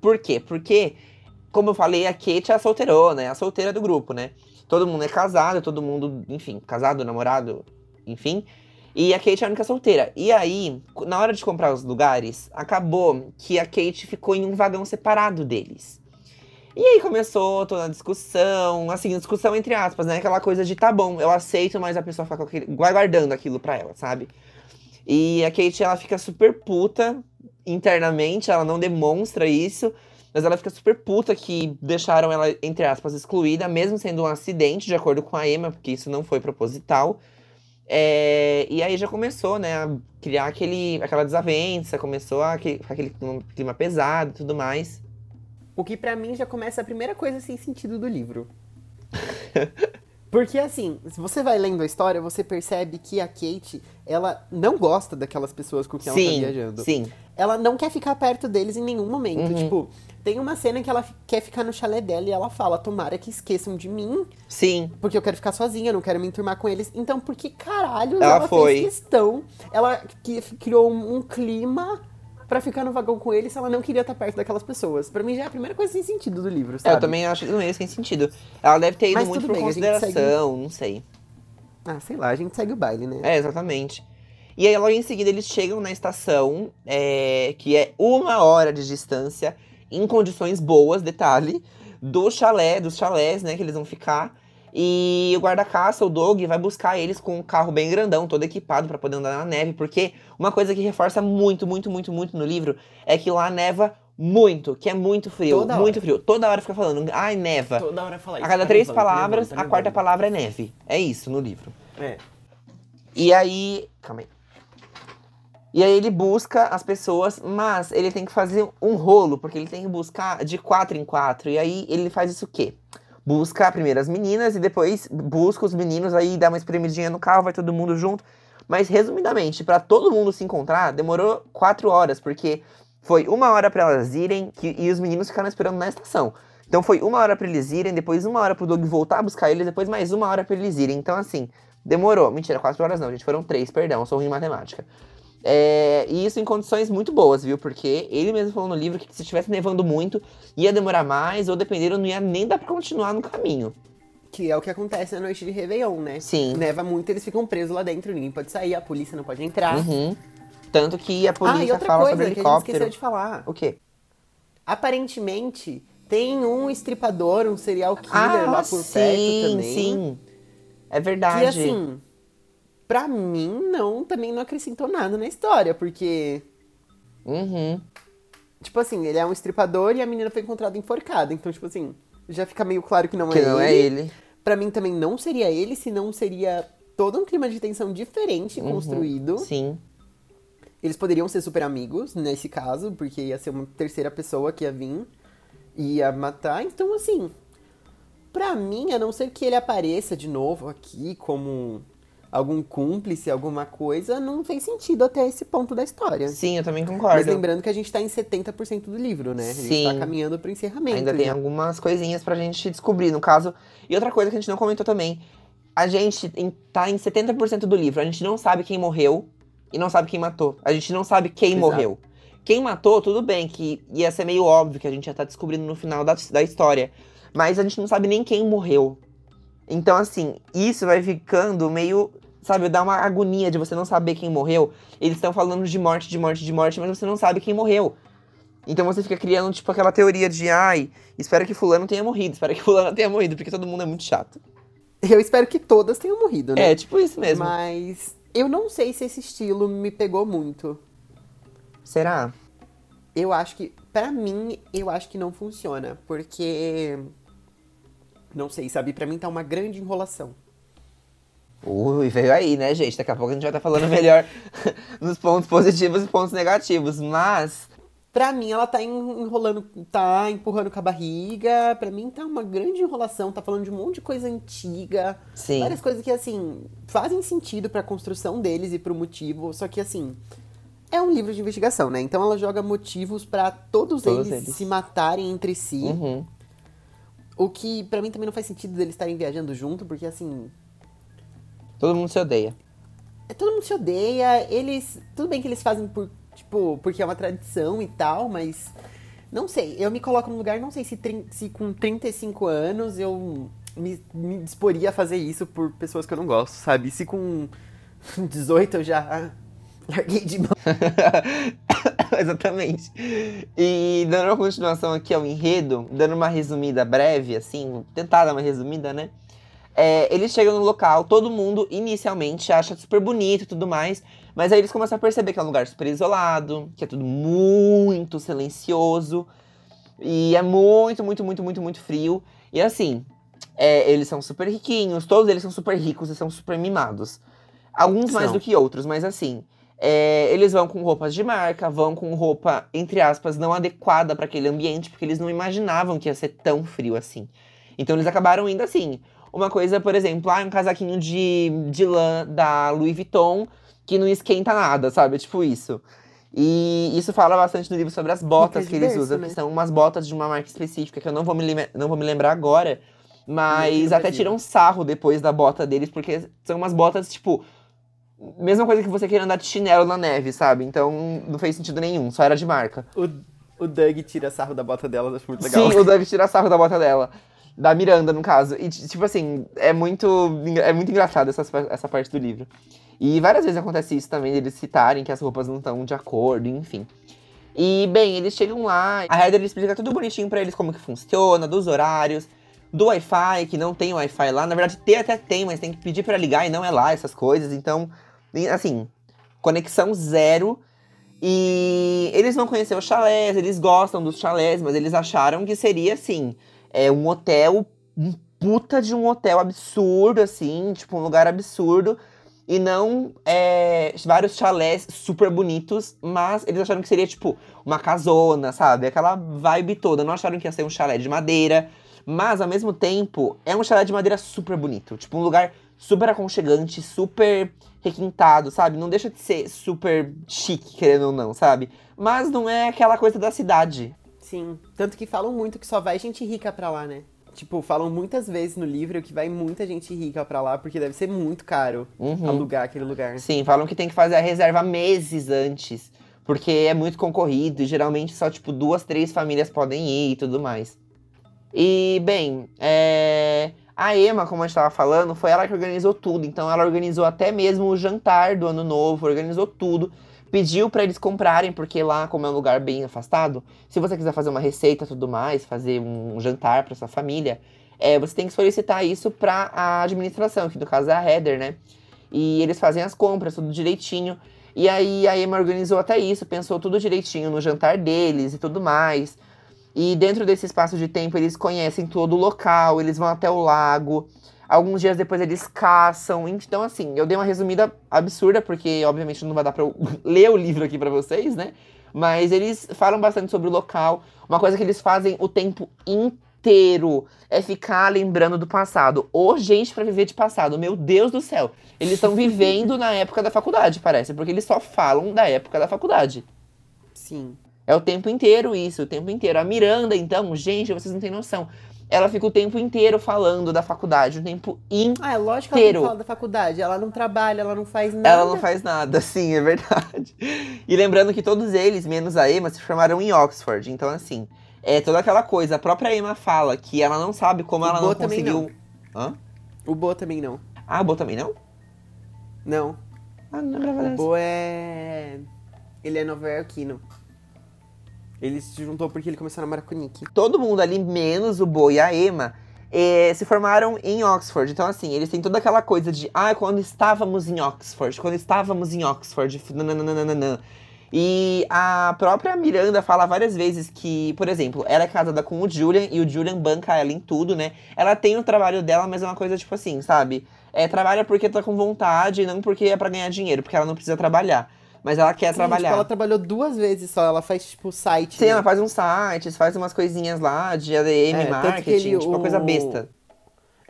Por quê? Porque como eu falei, a Kate é a solteirona, é a solteira do grupo, né? Todo mundo é casado, todo mundo, enfim, casado, namorado, enfim. E a Kate é a única solteira. E aí, na hora de comprar os lugares, acabou que a Kate ficou em um vagão separado deles. E aí começou toda a discussão, assim, discussão entre aspas, né? Aquela coisa de tá bom, eu aceito, mas a pessoa fica guardando aquilo pra ela, sabe? E a Kate, ela fica super puta internamente, ela não demonstra isso. Mas ela fica super puta que deixaram ela, entre aspas, excluída, mesmo sendo um acidente, de acordo com a Emma, porque isso não foi proposital. É, e aí já começou, né, a criar aquele, aquela desavença, começou a ficar aquele clima pesado e tudo mais. O que para mim já começa a primeira coisa sem sentido do livro. Porque assim, se você vai lendo a história, você percebe que a Kate, ela não gosta daquelas pessoas com quem ela tá viajando. Sim. Ela não quer ficar perto deles em nenhum momento. Uhum. Tipo, tem uma cena que ela quer ficar no chalé dela e ela fala: Tomara que esqueçam de mim. Sim. Porque eu quero ficar sozinha, não quero me enturmar com eles. Então, por que caralho ela, ela foi. fez questão? Ela criou um, um clima para ficar no vagão com ele se ela não queria estar perto daquelas pessoas. Para mim já é a primeira coisa sem sentido do livro, sabe? É, eu também acho que não é sem sentido. Ela deve ter ido Mas muito por bem, consideração, segue... não sei. Ah, sei lá, a gente segue o baile, né? É, exatamente. E aí, logo em seguida, eles chegam na estação, é, que é uma hora de distância, em condições boas, detalhe, do chalé, dos chalés, né, que eles vão ficar. E o guarda-caça, o Dog, vai buscar eles com um carro bem grandão, todo equipado para poder andar na neve, porque uma coisa que reforça muito, muito, muito, muito no livro é que lá neva muito, que é muito frio, Toda muito hora. frio. Toda hora fica falando, ai, neva. Toda hora fala isso. A cada tá três nevando, tá palavras, tá nevando, a quarta palavra é neve. É isso no livro. É. E aí. Calma aí. E aí ele busca as pessoas, mas ele tem que fazer um rolo, porque ele tem que buscar de quatro em quatro. E aí ele faz isso o quê? busca primeiro as meninas e depois busca os meninos, aí dá uma espremidinha no carro, vai todo mundo junto. Mas, resumidamente, para todo mundo se encontrar, demorou quatro horas, porque foi uma hora para elas irem que, e os meninos ficaram esperando na estação. Então foi uma hora para eles irem, depois uma hora pro Doug voltar a buscar eles, depois mais uma hora para eles irem. Então, assim, demorou. Mentira, quatro horas não, gente. Foram três, perdão, sou ruim em matemática. É, e isso em condições muito boas, viu? Porque ele mesmo falou no livro que se estivesse nevando muito, ia demorar mais, ou dependendo, não ia nem dar pra continuar no caminho. Que é o que acontece na noite de Réveillon, né? Sim. Neva muito, eles ficam presos lá dentro, ninguém pode sair, a polícia não pode entrar. Uhum. Tanto que a polícia ah, fala sobre helicóptero. Que a gente esqueceu de falar. O quê? Aparentemente, tem um estripador, um serial killer ah, lá por sim, perto também. Sim, É verdade. Que assim, pra mim, não, também não acrescentou nada na história, porque. Uhum. Tipo assim, ele é um estripador e a menina foi encontrada enforcada. Então, tipo assim, já fica meio claro que não que é não ele. é ele. Pra mim também não seria ele, senão seria todo um clima de tensão diferente uhum. construído. Sim. Eles poderiam ser super amigos nesse caso, porque ia ser uma terceira pessoa que ia vir e ia matar. Então, assim, pra mim, a não ser que ele apareça de novo aqui como algum cúmplice, alguma coisa, não fez sentido até esse ponto da história. Sim, eu também concordo. Mas lembrando que a gente tá em 70% do livro, né? A gente Sim. tá caminhando pro encerramento. Ainda tem algumas coisinhas pra gente descobrir, no caso. E outra coisa que a gente não comentou também. A gente tá em 70% do livro. A gente não sabe quem morreu e não sabe quem matou. A gente não sabe quem Exato. morreu. Quem matou, tudo bem, que ia ser meio óbvio que a gente já tá descobrindo no final da, da história. Mas a gente não sabe nem quem morreu. Então, assim, isso vai ficando meio sabe, dá uma agonia de você não saber quem morreu. Eles estão falando de morte, de morte, de morte, mas você não sabe quem morreu. Então você fica criando, tipo, aquela teoria de, ai, espero que fulano tenha morrido, espero que fulano tenha morrido, porque todo mundo é muito chato. Eu espero que todas tenham morrido, né? É, tipo isso mesmo. Mas eu não sei se esse estilo me pegou muito. Será? Eu acho que, para mim, eu acho que não funciona, porque não sei, sabe, para mim tá uma grande enrolação. Ui, veio aí, né, gente? Daqui a pouco a gente vai estar tá falando melhor nos pontos positivos e pontos negativos. Mas. Pra mim, ela tá enrolando, tá empurrando com a barriga. Pra mim, tá uma grande enrolação. Tá falando de um monte de coisa antiga. Sim. Várias coisas que, assim, fazem sentido pra construção deles e pro motivo. Só que, assim, é um livro de investigação, né? Então ela joga motivos para todos, todos eles, eles, se matarem entre si. Uhum. O que, para mim, também não faz sentido eles estarem viajando junto, porque, assim, Todo mundo se odeia. É, todo mundo se odeia. Eles. Tudo bem que eles fazem por. Tipo, porque é uma tradição e tal, mas. Não sei. Eu me coloco no lugar, não sei se, se com 35 anos eu me, me disporia a fazer isso por pessoas que eu não gosto, sabe? Se com 18 eu já larguei de mão. Exatamente. E dando uma continuação aqui ao enredo, dando uma resumida breve, assim, tentar dar uma resumida, né? É, eles chegam no local, todo mundo inicialmente acha super bonito e tudo mais, mas aí eles começam a perceber que é um lugar super isolado, que é tudo muito silencioso. E é muito, muito, muito, muito, muito frio. E assim, é, eles são super riquinhos, todos eles são super ricos e são super mimados. Alguns mais do que outros, mas assim, é, eles vão com roupas de marca, vão com roupa, entre aspas, não adequada para aquele ambiente, porque eles não imaginavam que ia ser tão frio assim. Então eles acabaram indo assim. Uma coisa, por exemplo, ah, um casaquinho de, de lã da Louis Vuitton que não esquenta nada, sabe? Tipo isso. E isso fala bastante no livro sobre as botas que eles usam, né? que são umas botas de uma marca específica, que eu não vou me, não vou me lembrar agora. Mas até tiram sarro depois da bota deles, porque são umas botas, tipo. Mesma coisa que você querer andar de chinelo na neve, sabe? Então não fez sentido nenhum, só era de marca. O, o Doug tira sarro da bota dela, eu acho muito legal. Sim, o Doug tira sarro da bota dela. Da Miranda, no caso. E, tipo assim, é muito, é muito engraçado essa, essa parte do livro. E várias vezes acontece isso também, eles citarem que as roupas não estão de acordo, enfim. E, bem, eles chegam lá, a Heather explica tudo bonitinho pra eles como que funciona, dos horários, do Wi-Fi, que não tem Wi-Fi lá. Na verdade, tem até tem, mas tem que pedir pra ligar e não é lá essas coisas. Então, assim, conexão zero. E eles vão conhecer os chalés, eles gostam dos chalés, mas eles acharam que seria, assim, é um hotel, um puta de um hotel absurdo, assim, tipo, um lugar absurdo. E não é, vários chalés super bonitos, mas eles acharam que seria, tipo, uma casona, sabe? Aquela vibe toda. Não acharam que ia ser um chalé de madeira. Mas, ao mesmo tempo, é um chalé de madeira super bonito. Tipo, um lugar super aconchegante, super requintado, sabe? Não deixa de ser super chique, querendo ou não, sabe? Mas não é aquela coisa da cidade. Sim. Tanto que falam muito que só vai gente rica pra lá, né? Tipo, falam muitas vezes no livro que vai muita gente rica pra lá, porque deve ser muito caro Uhum. alugar aquele lugar. Sim, falam que tem que fazer a reserva meses antes. Porque é muito concorrido e geralmente só, tipo, duas, três famílias podem ir e tudo mais. E, bem, é... a Emma, como a gente tava falando, foi ela que organizou tudo. Então ela organizou até mesmo o jantar do ano novo, organizou tudo. Pediu pra eles comprarem, porque lá, como é um lugar bem afastado, se você quiser fazer uma receita tudo mais, fazer um jantar pra sua família, é, você tem que solicitar isso pra a administração, que no caso é a Heather, né? E eles fazem as compras, tudo direitinho. E aí a Emma organizou até isso, pensou tudo direitinho no jantar deles e tudo mais. E dentro desse espaço de tempo eles conhecem todo o local, eles vão até o lago. Alguns dias depois eles caçam. Então, assim, eu dei uma resumida absurda, porque obviamente não vai dar pra eu ler o livro aqui pra vocês, né? Mas eles falam bastante sobre o local. Uma coisa que eles fazem o tempo inteiro é ficar lembrando do passado. Ô, gente, pra viver de passado. Meu Deus do céu. Eles estão vivendo na época da faculdade, parece, porque eles só falam da época da faculdade. Sim. É o tempo inteiro isso, o tempo inteiro. A Miranda, então, gente, vocês não têm noção. Ela fica o tempo inteiro falando da faculdade, o tempo inteiro. Ah, é lógico que ela Inteiro. falar da faculdade. Ela não trabalha, ela não faz nada. Ela não faz nada, sim, é verdade. E lembrando que todos eles, menos a Emma, se formaram em Oxford. Então, assim, é toda aquela coisa. A própria Emma fala que ela não sabe como O ela Bo não conseguiu. Hã? O Bo também não. Ah, a Bo também não? Não. Ah, não lembrava O. Bo é. Ele é nova-iorquino. Ele se juntou porque ele começou a namorar com o Nick. todo mundo ali, menos o Bo e a Emma, eh, se formaram em Oxford. Então, assim, eles têm toda aquela coisa de, ah, quando estávamos em Oxford, quando estávamos em Oxford, nananana. E a própria Miranda fala várias vezes que, por exemplo, ela é casada com o Julian e o Julian banca ela em tudo, né? Ela tem o trabalho dela, mas é uma coisa tipo assim, sabe? É, trabalha porque tá com vontade, não porque é pra ganhar dinheiro, porque ela não precisa trabalhar. Mas ela quer Sim, trabalhar. tipo, ela trabalhou duas vezes só. Ela faz, tipo, site. Sim, né? ela faz uns sites, faz umas coisinhas lá de ADM, É, marketing, ele- tipo uma coisa o- besta.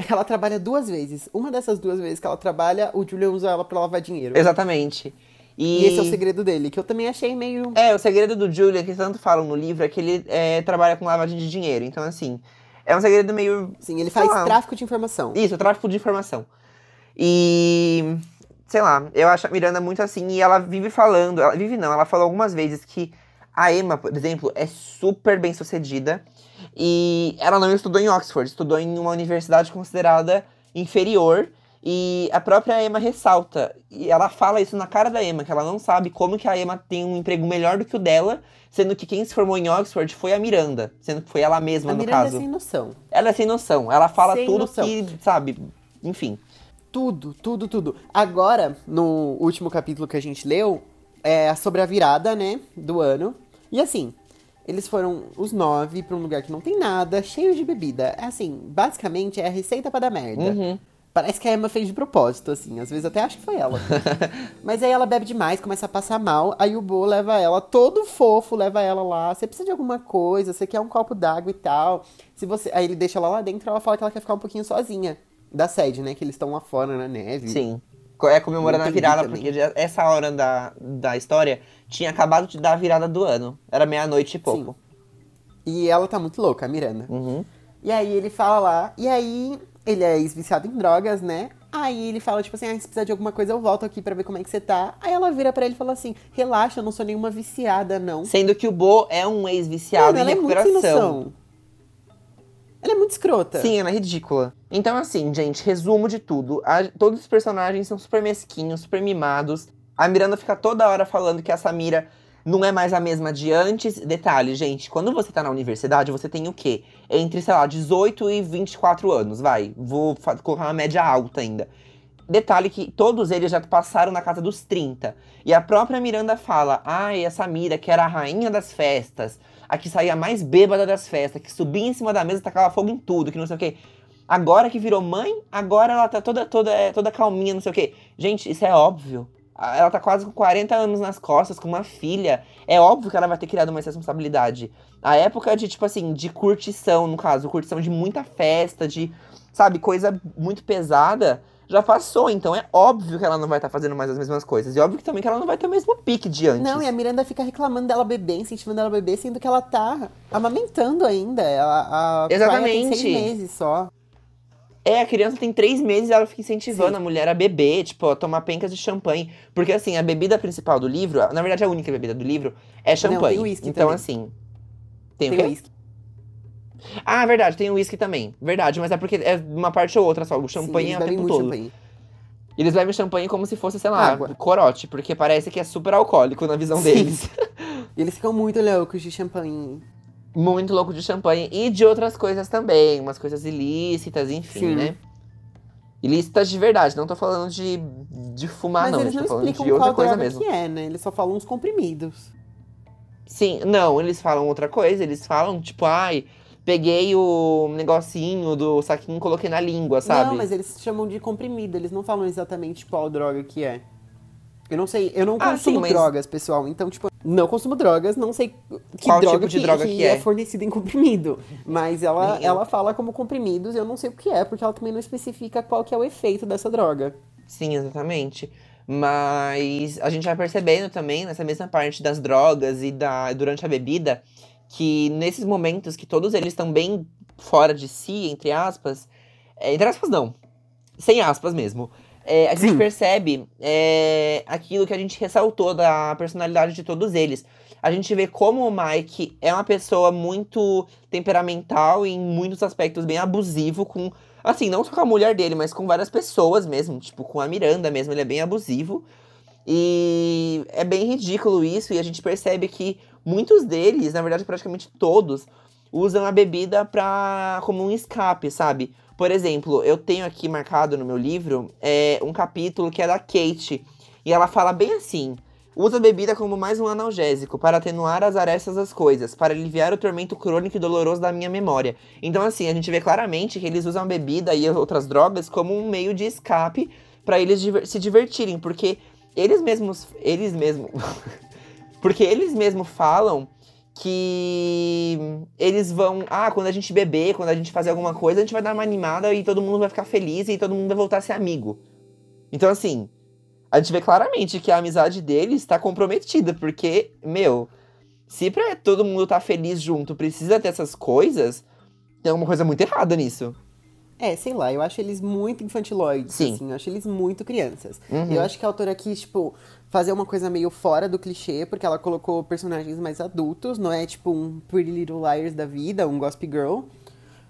Ela trabalha duas vezes. Uma dessas duas vezes que ela trabalha, o Julian usa ela pra lavar dinheiro. Exatamente. E, E esse é o segredo dele, que eu também achei meio. É, o segredo do Julian, que tanto falam no livro, é que ele é, trabalha com lavagem de dinheiro. Então, assim, é um segredo meio. Sim, ele faz lá. tráfico de informação. Isso, tráfico de informação. E. Sei lá, eu acho a Miranda muito assim, e ela vive falando. Ela vive não, ela falou algumas vezes que a Emma, por exemplo, é super bem sucedida. E ela não estudou em Oxford, estudou em uma universidade considerada inferior. E a própria Emma ressalta, e ela fala isso na cara da Emma, que ela não sabe como que a Emma tem um emprego melhor do que o dela, sendo que quem se formou em Oxford foi a Miranda, sendo que foi ela mesma A no Miranda caso. é sem noção. Ela é sem noção, ela fala Sem tudo noção. que, sabe, enfim. Tudo, tudo, tudo. Agora, no último capítulo que a gente leu, é sobre a virada, né, do ano. E assim, Eles foram os nove pra um lugar que não tem nada, cheio de bebida. É assim, basicamente é a receita pra dar merda. Uhum. Parece que a Emma fez de propósito, assim. Às vezes até acho que foi ela. Mas aí ela bebe demais, começa a passar mal. Aí o Bo leva ela, todo fofo, leva ela lá. Você precisa de alguma coisa, você quer um copo d'água e tal. Se você... Aí ele deixa ela lá dentro ela fala que ela quer ficar um pouquinho sozinha. Da sede, né? Que eles estão lá fora na neve. Sim. É comemorando a virada, lindo porque essa hora da, da história tinha acabado de dar a virada do ano. Era meia-noite e pouco. E ela tá muito louca, a Miranda. Uhum. E aí ele fala lá, e aí ele é ex-viciado em drogas, né? Aí ele fala, tipo assim, ah, se precisar de alguma coisa, eu volto aqui pra ver como é que você tá. Aí ela vira pra ele e fala assim, relaxa, eu não sou nenhuma viciada, não. Sendo que o Bo é um ex-viciado em ela é muito sem recuperação. noção. Ela é muito escrota. Sim, ela é ridícula. Então, assim, gente, resumo de tudo. A- todos os personagens são super mesquinhos, super mimados. A Miranda fica toda hora falando que a Samira não é mais a mesma de antes. Detalhe, gente, quando você tá na universidade, você tem o quê? Entre, sei lá, 18 e 24 anos, vai. Vou colocar uma média alta ainda. Detalhe que todos eles já passaram na casa dos 30. E a própria Miranda fala: ai, a Samira, que era a rainha das festas, a que saía mais bêbada das festas, que subia em cima da mesa tacava fogo em tudo, que não sei o quê. Agora que virou mãe, agora ela tá toda, toda, é, toda calminha, não sei o quê. Gente, isso é óbvio. Ela tá quase com 40 anos nas costas, com uma filha. É óbvio que ela vai ter criado mais responsabilidade. A época de, tipo assim, de curtição, no caso, curtição de muita festa, de, sabe, coisa muito pesada, já passou. Então é óbvio que ela não vai estar fazendo mais as mesmas coisas. E óbvio que também que ela não vai ter o mesmo pique de antes. Não, e a Miranda fica reclamando dela beber, incentivando ela beber, sendo que ela tá amamentando ainda. Ela, a Exatamente. Tem seis meses só. É, a criança tem três meses e ela fica incentivando Sim. a mulher a beber, tipo, a tomar pencas de champanhe. Porque, assim, a bebida principal do livro, na verdade a única bebida do livro, é champanhe. tem uísque então, também. assim. Tem, Tem o quê? uísque. Ah, verdade, tem uísque também. Verdade, mas é porque é uma parte ou outra só. O champanhe Sim, é o tempo muito todo. champanhe. Eles bebem champanhe como se fosse, sei lá, Água. corote, porque parece que é super alcoólico na visão Sim. deles. E eles ficam muito loucos de champanhe. Muito louco de champanhe e de outras coisas também, umas coisas ilícitas, enfim, Sim. né? Ilícitas de verdade, não tô falando de, de fumar, Mas não, eles não falando explicam de outra qual coisa mesmo. que é, né? Eles só falam uns comprimidos. Sim, não, eles falam outra coisa, eles falam, tipo, ai, peguei o negocinho do saquinho e coloquei na língua, sabe? Não, mas eles chamam de comprimido, eles não falam exatamente qual droga que é. Eu não sei, eu não Ah, consumo sim, mas- drogas, pessoal. Então, tipo, não consumo drogas, não sei que Qual droga tipo de droga que é. é. fornecida em comprimido. Mas ela, Nem eu. ela fala como comprimidos, eu não sei o que é, porque ela também não especifica qual que é o efeito dessa droga. Sim, exatamente. Mas a gente vai percebendo também, nessa mesma parte das drogas e da durante a bebida, que nesses momentos que todos eles estão bem fora de si, entre aspas, é, entre aspas não, sem aspas mesmo, é, a gente Sim. percebe é, aquilo que a gente ressaltou da personalidade de todos eles. A gente vê como o Mike é uma pessoa muito temperamental e em muitos aspectos bem abusivo com Assim, não só com a mulher dele, mas com várias pessoas mesmo. Tipo, com a Miranda mesmo, ele é bem abusivo. E é bem ridículo isso, e a gente percebe que muitos deles, na verdade, praticamente todos, usam a bebida pra, como um escape, sabe? Por exemplo, eu tenho aqui marcado no meu livro é, um capítulo que é da Kate. E ela fala bem assim: usa a bebida como mais um analgésico para atenuar as arestas das coisas, para aliviar o tormento crônico e doloroso da minha memória. Então, assim, a gente vê claramente que eles usam a bebida e outras drogas como um meio de escape para eles diver- se divertirem, porque eles mesmos, eles mesmos, porque eles mesmos falam que eles vão, ah, quando a gente beber, quando a gente fazer alguma coisa, a gente vai dar uma animada e todo mundo vai ficar feliz e todo mundo vai voltar a ser amigo. Então, assim, a gente vê claramente que a amizade deles está comprometida, porque, meu, se pra todo mundo tá feliz junto precisa ter essas coisas, tem alguma coisa muito errada nisso. É, sei lá, eu acho eles muito infantiloides, Sim. assim, eu acho eles muito crianças. Uhum. Eu acho que a autora quis, tipo, fazer uma coisa meio fora do clichê, porque ela colocou personagens mais adultos, não é tipo um Pretty Little Liars da vida, um Gossip Girl.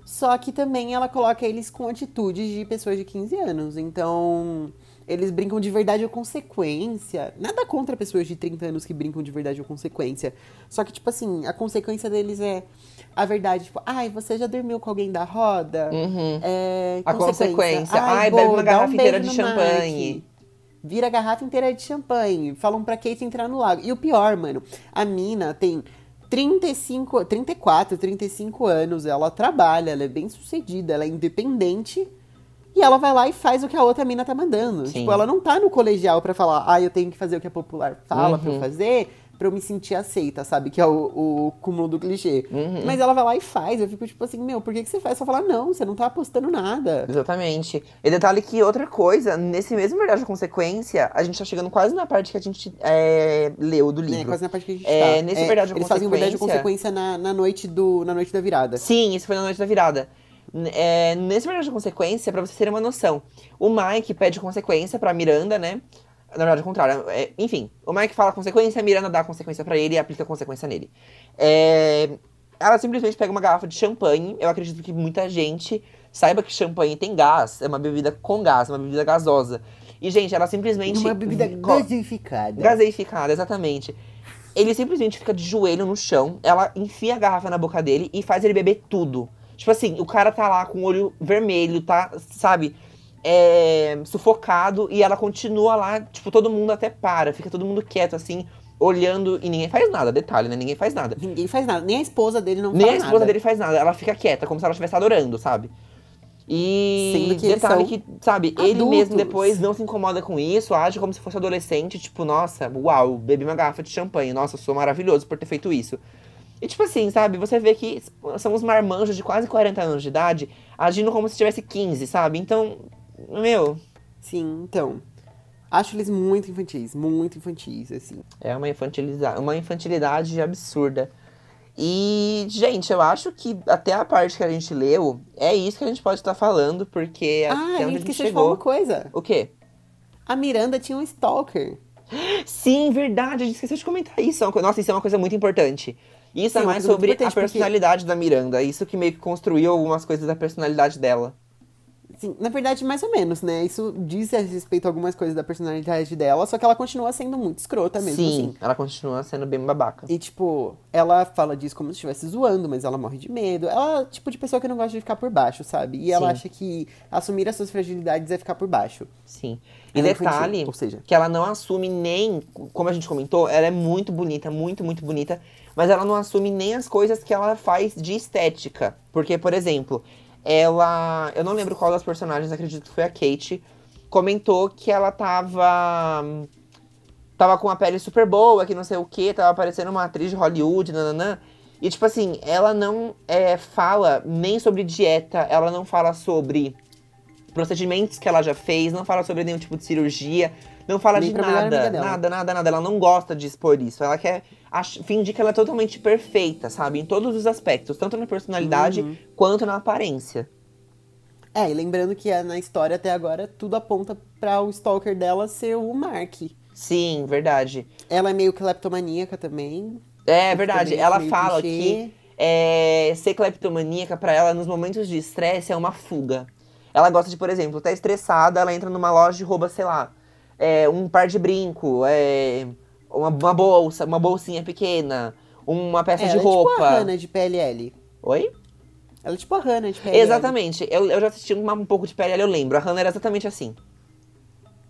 Só que também ela coloca eles com atitudes de pessoas de 15 anos. Então, eles brincam de verdade ou consequência. Nada contra pessoas de 30 anos que brincam de verdade ou consequência. Só que, tipo assim, a consequência deles é a verdade, tipo, ai, você já dormiu com alguém da roda? Uhum. É, A consequência. Ai, bebe uma garrafa um inteira de champanhe. Mike. Vira a garrafa inteira de champanhe. Falam pra Kate entrar no lago. E o pior, mano, a mina tem 35, 34, 35 anos, ela trabalha, ela é bem sucedida, ela é independente. E ela vai lá e faz o que a outra mina tá mandando. Sim. Tipo, ela não tá no colegial pra falar, ah, eu tenho que fazer o que a popular fala pra eu Uhum. fazer, pra eu me sentir aceita, sabe? Que é o, o cúmulo do clichê. Uhum. Mas ela vai lá e faz. Eu fico tipo assim, meu, por que, que você faz? Só falar, não, você não tá apostando nada. Exatamente. E detalhe que outra coisa, nesse mesmo Verdade ou Consequência, a gente tá chegando quase na parte que a gente é, leu do É, livro. quase na parte que a gente É, tá. nesse Verdade ou Eles fazem o verdade ou Consequência- consequência na, na, noite do, na noite da virada. Sim, isso foi na noite da virada. É, nesse Verdade ou Consequência, pra vocês terem uma noção, o Mike pede consequência pra Miranda, né? Na verdade, ao contrário. é, enfim, o Mike fala consequência, a Miranda dá a consequência pra ele e aplica a consequência nele. É, ela simplesmente pega uma garrafa de champanhe. Eu acredito que muita gente saiba que champanhe tem gás, é uma bebida com gás, uma bebida gasosa. E, gente, ela simplesmente. Uma bebida gasificada. Gaseificada, exatamente. Ele simplesmente fica de joelho no chão, ela enfia a garrafa na boca dele e faz ele beber tudo. Tipo assim, o cara tá lá com o olho vermelho, tá, sabe, é, sufocado, e ela continua lá, tipo, todo mundo até para, fica todo mundo quieto, assim, olhando, e ninguém faz nada, detalhe, né? Ninguém faz nada. Ninguém faz nada. Nem a esposa dele não Nem a esposa nada. dele faz nada, ela fica quieta, como se ela estivesse adorando, sabe? E que detalhe que, sabe, ele adultos. mesmo depois não se incomoda com isso, age como se fosse adolescente, tipo, nossa, uau, bebi uma garrafa de champanhe, nossa, sou maravilhoso por ter feito isso. E tipo assim, sabe, você vê que são os marmanjos de quase 40 anos de idade agindo como se tivesse 15, sabe? Então, meu, Sim, então. Acho eles muito infantis, muito infantis, assim. é uma infantilidade, uma infantilidade absurda. E, gente, eu acho que até a parte que a gente leu, é isso que a gente pode estar falando, porque ah, até onde a gente chegou. uma coisa. O quê? A Miranda tinha um stalker. Sim, verdade, a gente esqueceu de comentar isso. É Nossa, isso é uma coisa muito importante. Isso Sim, é mais muito sobre a importante, porque- personalidade da Miranda. Isso que meio que construiu algumas coisas da personalidade dela. Sim, na verdade, mais ou menos, né? Isso diz a respeito a algumas coisas da personalidade dela, só que ela continua sendo muito escrota mesmo, Sim, assim. ela continua sendo bem babaca. E, tipo, ela fala disso como se estivesse zoando, mas ela morre de medo. Ela é tipo de pessoa que não gosta de ficar por baixo, sabe? E ela Sim. acha que assumir as suas fragilidades é ficar por baixo. Sim. E Ela é infantil, detalhe ou seja- que ela não assume nem, como a gente comentou, ela é muito bonita, muito, muito bonita, mas ela não assume nem as coisas que ela faz de estética. Porque, por exemplo, ela. Eu não lembro qual das personagens, acredito que foi a Kate, comentou que ela tava. Tava com uma pele super boa, que não sei o que, tava parecendo uma atriz de Hollywood, nananã. E, tipo assim, ela não é, fala nem sobre dieta, ela não fala sobre procedimentos que ela já fez, não fala sobre nenhum tipo de cirurgia, não fala Nem de nada, nada, nada, nada. Ela não gosta de expor isso. Ela quer fingir que ela é totalmente perfeita, sabe? Em todos os aspectos, tanto na personalidade Uhum. quanto na aparência. É, e lembrando que é, na história até agora tudo aponta pra o stalker dela ser o Mark. Sim, verdade. Ela é meio cleptomaníaca também. É verdade. meio- Ela meio fala clichê. que é, ser cleptomaníaca pra ela nos momentos de estresse é uma fuga. Ela gosta de, por exemplo, tá estressada, ela entra numa loja e rouba, sei lá, é, um par de brinco, é, uma, uma bolsa, uma bolsinha pequena, uma peça É, de ela roupa. é tipo a Hannah de PLL. Oi? Ela é tipo a Hannah de PLL. Exatamente. Eu, eu já assisti uma- um pouco de PLL, eu lembro. A Hannah era exatamente assim.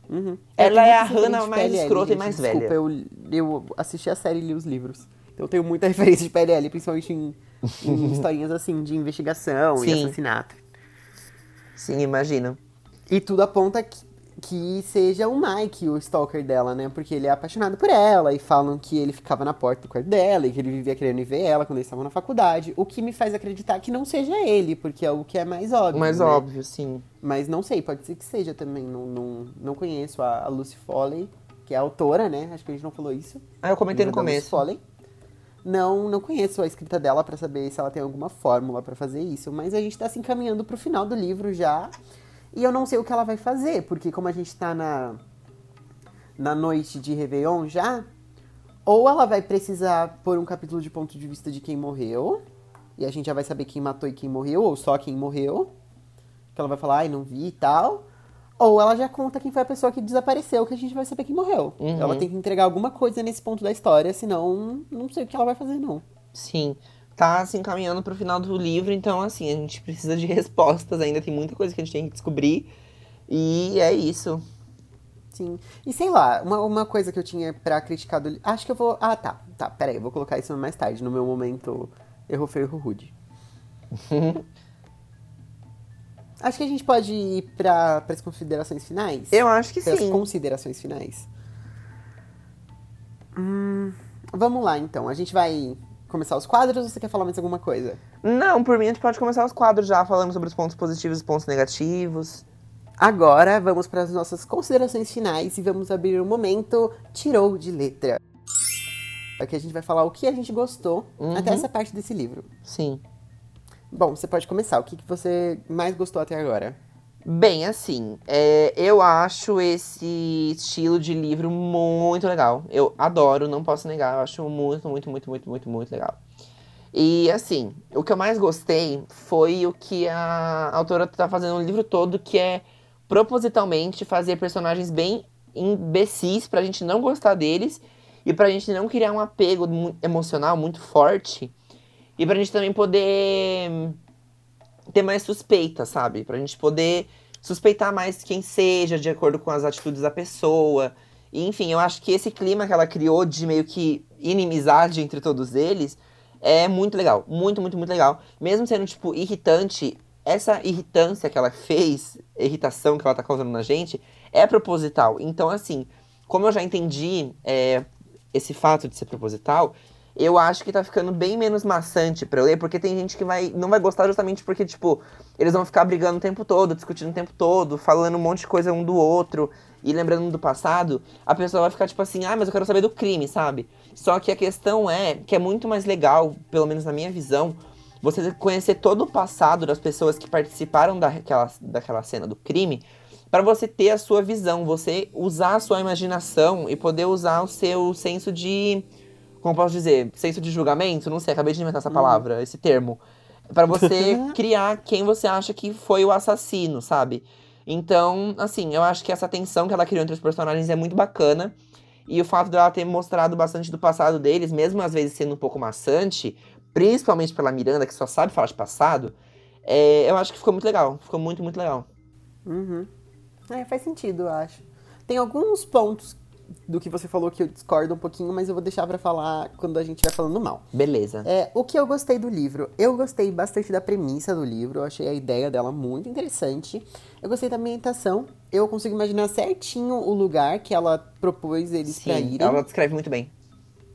Uhum. Ela tem é a Hannah mais PLL, escrota e gente, mais desculpa, velha. Eu, eu assisti a série e li os livros. Então eu tenho muita referência de PLL, principalmente em, em historinhas assim, de investigação e Sim. assassinato. Sim, imagina. E tudo aponta que, que seja o Mike o stalker dela, né? Porque ele é apaixonado por ela e falam que ele ficava na porta do quarto dela e que ele vivia querendo ver ela quando eles estavam na faculdade. O que me faz acreditar que não seja ele, porque é o que é mais óbvio. Mais né? óbvio, sim. Mas não sei, pode ser que seja também. Não, não, não conheço a, a Lucy Foley, que é a autora, né? Acho que a gente não falou isso. Ah, eu comentei no da Lucy começo. Foley. Não, não conheço a escrita dela pra saber se ela tem alguma fórmula pra fazer isso, mas a gente tá se encaminhando pro final do livro já. E eu não sei o que ela vai fazer, porque como a gente tá na na noite de Réveillon já, ou ela vai precisar pôr um capítulo de ponto de vista de quem morreu, e a gente já vai saber quem matou e quem morreu, ou só quem morreu. Que ela vai falar, ai, não vi e tal. Ou ela já conta quem foi a pessoa que desapareceu, que a gente vai saber quem morreu. Uhum. Ela tem que entregar alguma coisa nesse ponto da história, senão não sei o que ela vai fazer, não. Sim. Tá se encaminhando pro final do livro, então assim, a gente precisa de respostas ainda, tem muita coisa que a gente tem que descobrir. E é isso. Sim. E sei lá, uma, uma coisa que eu tinha pra criticar do. Acho que eu vou. Ah, tá. Tá, peraí, eu vou colocar isso mais tarde, no meu momento erro feio, erro rude. acho que a gente pode ir para as considerações finais. Eu acho que pras sim. considerações finais. Hum, vamos lá, então. A gente vai começar os quadros ou você quer falar mais alguma coisa? Não, por mim a gente pode começar os quadros já, falando sobre os pontos positivos e pontos negativos. Agora vamos para as nossas considerações finais e vamos abrir o um momento tirou de letra. Aqui a gente vai falar o que a gente gostou Uhum. até essa parte desse livro. Sim. Bom, você pode começar. O que, que você mais gostou até agora? Bem, assim, é, eu acho esse estilo de livro muito legal. Eu adoro, não posso negar. Eu acho muito, muito, muito, muito, muito, muito legal. E, assim, o que eu mais gostei foi o que a autora tá fazendo no livro todo, que é propositalmente fazer personagens bem imbecis pra gente não gostar deles e pra gente não criar um apego emocional muito forte e pra gente também poder ter mais suspeita, sabe? Pra gente poder suspeitar mais quem seja, de acordo com as atitudes da pessoa. E, enfim, eu acho que esse clima que ela criou de meio que inimizade entre todos eles é muito legal. Muito, muito, muito legal. Mesmo sendo, tipo, irritante, essa irritância que ela fez, irritação que ela tá causando na gente, é proposital. Então, assim, como eu já entendi é, esse fato de ser proposital, eu acho que tá ficando bem menos maçante pra eu ler, porque tem gente que vai, não vai gostar justamente porque, tipo, eles vão ficar brigando o tempo todo, discutindo o tempo todo, falando um monte de coisa um do outro e lembrando do passado. A pessoa vai ficar tipo assim, ah, mas eu quero saber do crime, sabe? Só que a questão é que é muito mais legal, pelo menos na minha visão, você conhecer todo o passado das pessoas que participaram daquela, daquela cena do crime, para você ter a sua visão, você usar a sua imaginação e poder usar o seu senso de como posso dizer, senso de julgamento, não sei, acabei de inventar essa palavra, esse termo, Pra você criar quem você acha que foi o assassino, sabe? Então, assim, eu acho que essa tensão que ela criou entre os personagens é muito bacana. E o fato dela ter mostrado bastante do passado deles, mesmo às vezes sendo um pouco maçante, principalmente pela Miranda, que só sabe falar de passado, é, eu acho que ficou muito legal. Ficou muito, muito legal. Uhum. É, faz sentido, eu acho. Tem alguns pontos do que você falou que eu discordo um pouquinho, mas eu vou deixar pra falar quando a gente estiver falando mal. Beleza. É, o que eu gostei do livro? Eu gostei bastante da premissa do livro, eu achei a ideia dela muito interessante. Eu gostei da ambientação, eu consigo imaginar certinho o lugar que ela propôs eles pra Sim, irem. ela descreve muito bem.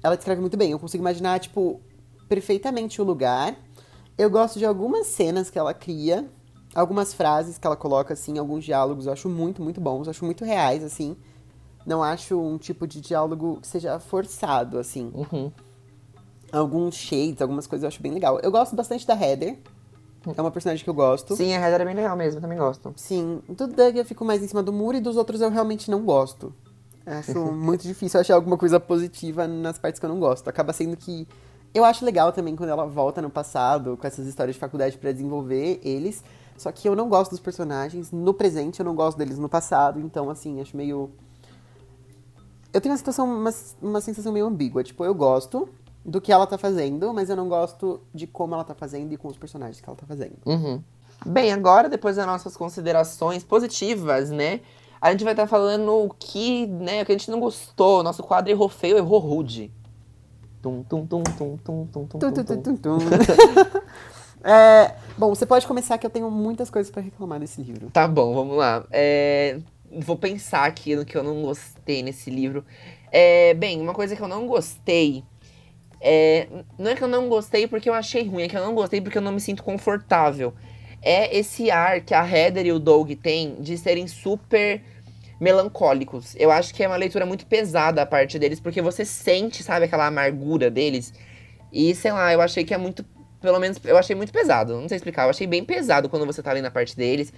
Ela descreve muito bem, eu consigo imaginar, tipo, perfeitamente o lugar. Eu gosto de algumas cenas que ela cria, algumas frases que ela coloca, assim, alguns diálogos eu acho muito, muito bons, eu acho muito reais, assim. Não acho um tipo de diálogo que seja forçado, assim. Uhum. Alguns shades, algumas coisas eu acho bem legal. Eu gosto bastante da Heather. É uma personagem que eu gosto. Sim, a Heather é bem legal mesmo, eu também gosto. Sim, do Doug eu fico mais em cima do muro e dos outros eu realmente não gosto. Acho muito difícil achar alguma coisa positiva nas partes que eu não gosto. Acaba sendo que. Eu acho legal também quando ela volta no passado com essas histórias de faculdade pra desenvolver eles. Só que eu não gosto dos personagens no presente, eu não gosto deles no passado. Então, assim, acho meio. Eu tenho uma situação, uma, uma sensação meio ambígua. Tipo, eu gosto do que ela tá fazendo, mas eu não gosto de como ela tá fazendo e com os personagens que ela tá fazendo. Uhum. Bem, agora, depois das nossas considerações positivas, né? A gente vai estar falando o que, né, o que a gente não gostou. Nosso quadro errou feio, errou rude. Tum, tum, tum, tum, tum, tum, tum, Tum, tum, tum, tum. tum, tum. É, bom, você pode começar que eu tenho muitas coisas pra reclamar desse livro. Tá bom, vamos lá. É, Vou pensar aqui no que eu não gostei nesse livro. É, bem, uma coisa que eu não gostei. É, não é que eu não gostei porque eu achei ruim, é que eu não gostei porque eu não me sinto confortável. É esse ar que a Heather e o Doug têm de serem super melancólicos. Eu acho que é uma leitura muito pesada a parte deles, porque você sente, sabe, aquela amargura deles. E sei lá, eu achei que é muito. Pelo menos eu achei muito pesado. Não sei explicar. Eu achei bem pesado quando você tá ali na parte deles.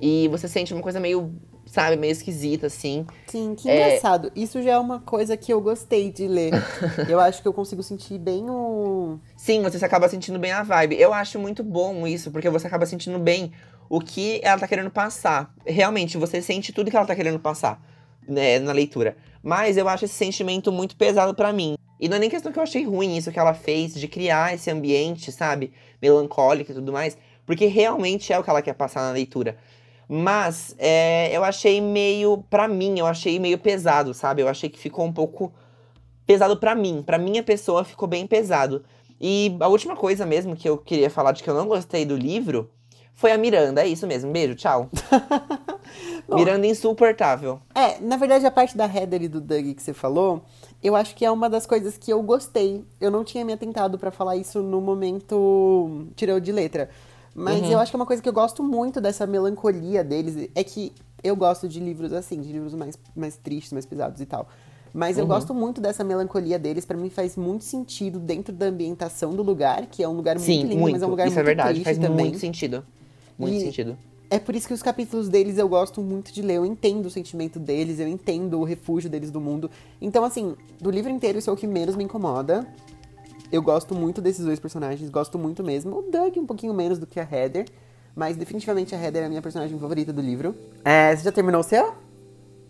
E você sente uma coisa meio, sabe, meio esquisita, assim. Sim, que É. engraçado. Isso já é uma coisa que eu gostei de ler. eu acho que eu consigo sentir bem o. Sim, você acaba sentindo bem a vibe. Eu acho muito bom isso, porque você acaba sentindo bem o que ela tá querendo passar. Realmente, você sente tudo que ela tá querendo passar né, na leitura. Mas eu acho esse sentimento muito pesado pra mim. E não é nem questão que eu achei ruim isso que ela fez, de criar esse ambiente, sabe? Melancólico e tudo mais. Porque realmente é o que ela quer passar na leitura. Mas é, eu achei meio, pra mim, eu achei meio pesado, sabe? Eu achei que ficou um pouco pesado pra mim. Pra minha pessoa ficou bem pesado. E a última coisa mesmo que eu queria falar de que eu não gostei do livro foi a Miranda. É isso mesmo. Beijo, tchau. Miranda insuportável. É, na verdade, a parte da Heather e do Doug que você falou, eu acho que é uma das coisas que eu gostei. Eu não tinha me atentado para falar isso no momento tirou de letra. Mas uhum. eu acho que é uma coisa que eu gosto muito dessa melancolia deles. É que eu gosto de livros assim, de livros mais, mais tristes, mais pesados e tal. Mas uhum. eu gosto muito dessa melancolia deles. para mim faz muito sentido dentro da ambientação do lugar, que é um lugar Sim, muito lindo, muito. mas é um lugar Isso muito é verdade, faz também. muito sentido. Muito e sentido. É por isso que os capítulos deles eu gosto muito de ler. Eu entendo o sentimento deles, eu entendo o refúgio deles do mundo. Então, assim, do livro inteiro, isso é o que menos me incomoda. Eu gosto muito desses dois personagens, gosto muito mesmo. O Doug um pouquinho menos do que a Heather. Mas definitivamente a Heather é a minha personagem favorita do livro. É, você já terminou o seu?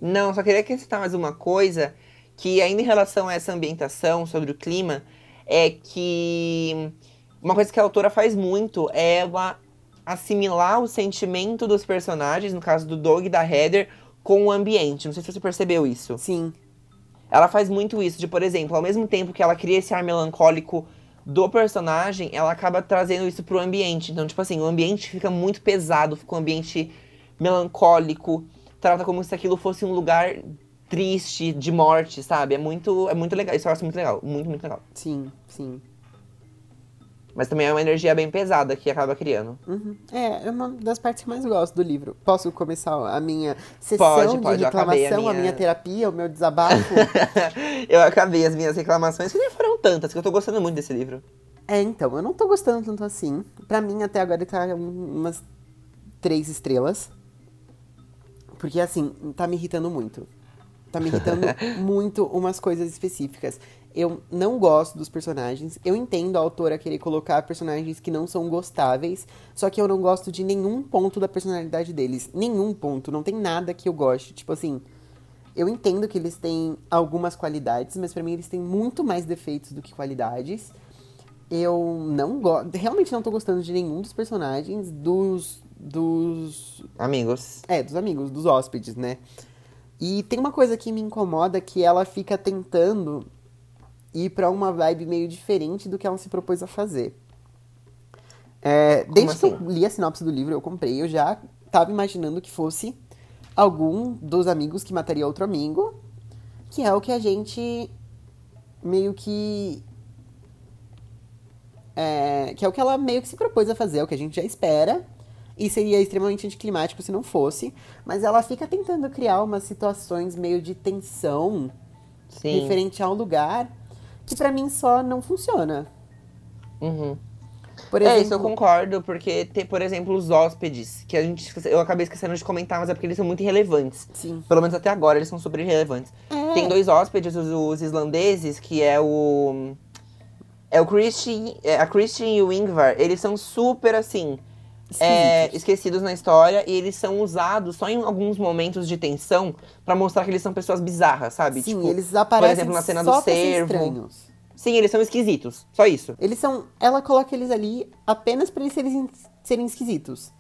Não, só queria acrescentar mais uma coisa. Que ainda em relação a essa ambientação, sobre o clima, é que... Uma coisa que a autora faz muito é ela assimilar o sentimento dos personagens, no caso do Doug e da Heather, com o ambiente. Não sei se você percebeu isso. Sim. Ela faz muito isso, de, por exemplo, ao mesmo tempo que ela cria esse ar melancólico do personagem, ela acaba trazendo isso pro ambiente. Então, tipo assim, o ambiente fica muito pesado, fica um ambiente melancólico, trata como se aquilo fosse um lugar triste, de morte, sabe? É muito, é muito legal. Isso eu acho muito legal. Muito, muito legal. Sim, sim. Mas também é uma energia bem pesada que acaba criando. Uhum. É, é uma das partes que mais gosto do livro. Posso começar a minha sessão pode, pode. de reclamação, a, minha... a minha terapia, o meu desabafo? eu acabei as minhas reclamações, que nem foram tantas, que eu tô gostando muito desse livro. É, então, eu não tô gostando tanto assim. Pra mim, até agora, ele tá umas três estrelas. Porque, assim, tá me irritando muito. Tá me irritando muito umas coisas específicas. Eu não gosto dos personagens. Eu entendo a autora querer colocar personagens que não são gostáveis. Só que eu não gosto de nenhum ponto da personalidade deles. Nenhum ponto. Não tem nada que eu goste. Tipo assim. Eu entendo que eles têm algumas qualidades, mas para mim eles têm muito mais defeitos do que qualidades. Eu não gosto. Realmente não tô gostando de nenhum dos personagens. Dos. Dos. Amigos. É, dos amigos, dos hóspedes, né? E tem uma coisa que me incomoda que ela fica tentando ir para uma vibe meio diferente do que ela se propôs a fazer. É, desde assim? que eu assim? li a sinopse do livro, eu comprei, eu já estava imaginando que fosse algum dos amigos que mataria outro amigo, que é o que a gente meio que. É, que é o que ela meio que se propôs a fazer, é o que a gente já espera. E seria extremamente anticlimático se não fosse. Mas ela fica tentando criar umas situações meio de tensão Sim. referente ao lugar que para mim só não funciona. Uhum. Exemplo, é, isso eu concordo, porque tem, por exemplo, os hóspedes, que a gente. Eu acabei esquecendo de comentar, mas é porque eles são muito irrelevantes. Sim. Pelo menos até agora eles são super irrelevantes. É. Tem dois hóspedes, os, os, islandeses, que é o. É o Christian. É, a Christian e o Ingvar, eles são super assim é, esquecidos na história e eles são usados só em alguns momentos de tensão para mostrar que eles são pessoas bizarras, sabe? Sim, tipo, eles aparecem por exemplo, na cena do cervo. Sim, eles são esquisitos. Só isso. Eles são. Ela coloca eles ali apenas para eles serem, serem esquisitos.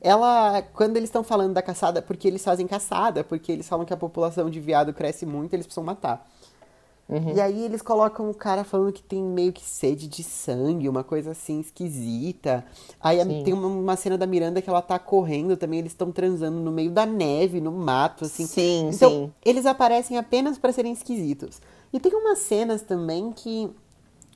Ela, quando eles estão falando da caçada, porque eles fazem caçada, porque eles falam que a população de viado cresce muito, eles precisam matar. Uhum. E aí eles colocam o cara falando que tem meio que sede de sangue, uma coisa assim esquisita. Aí Sim. tem uma, uma, cena da Miranda que ela tá correndo também, eles estão transando no meio da neve, no mato, assim. Sim, então, sim. eles aparecem apenas para serem esquisitos. E tem umas cenas também que,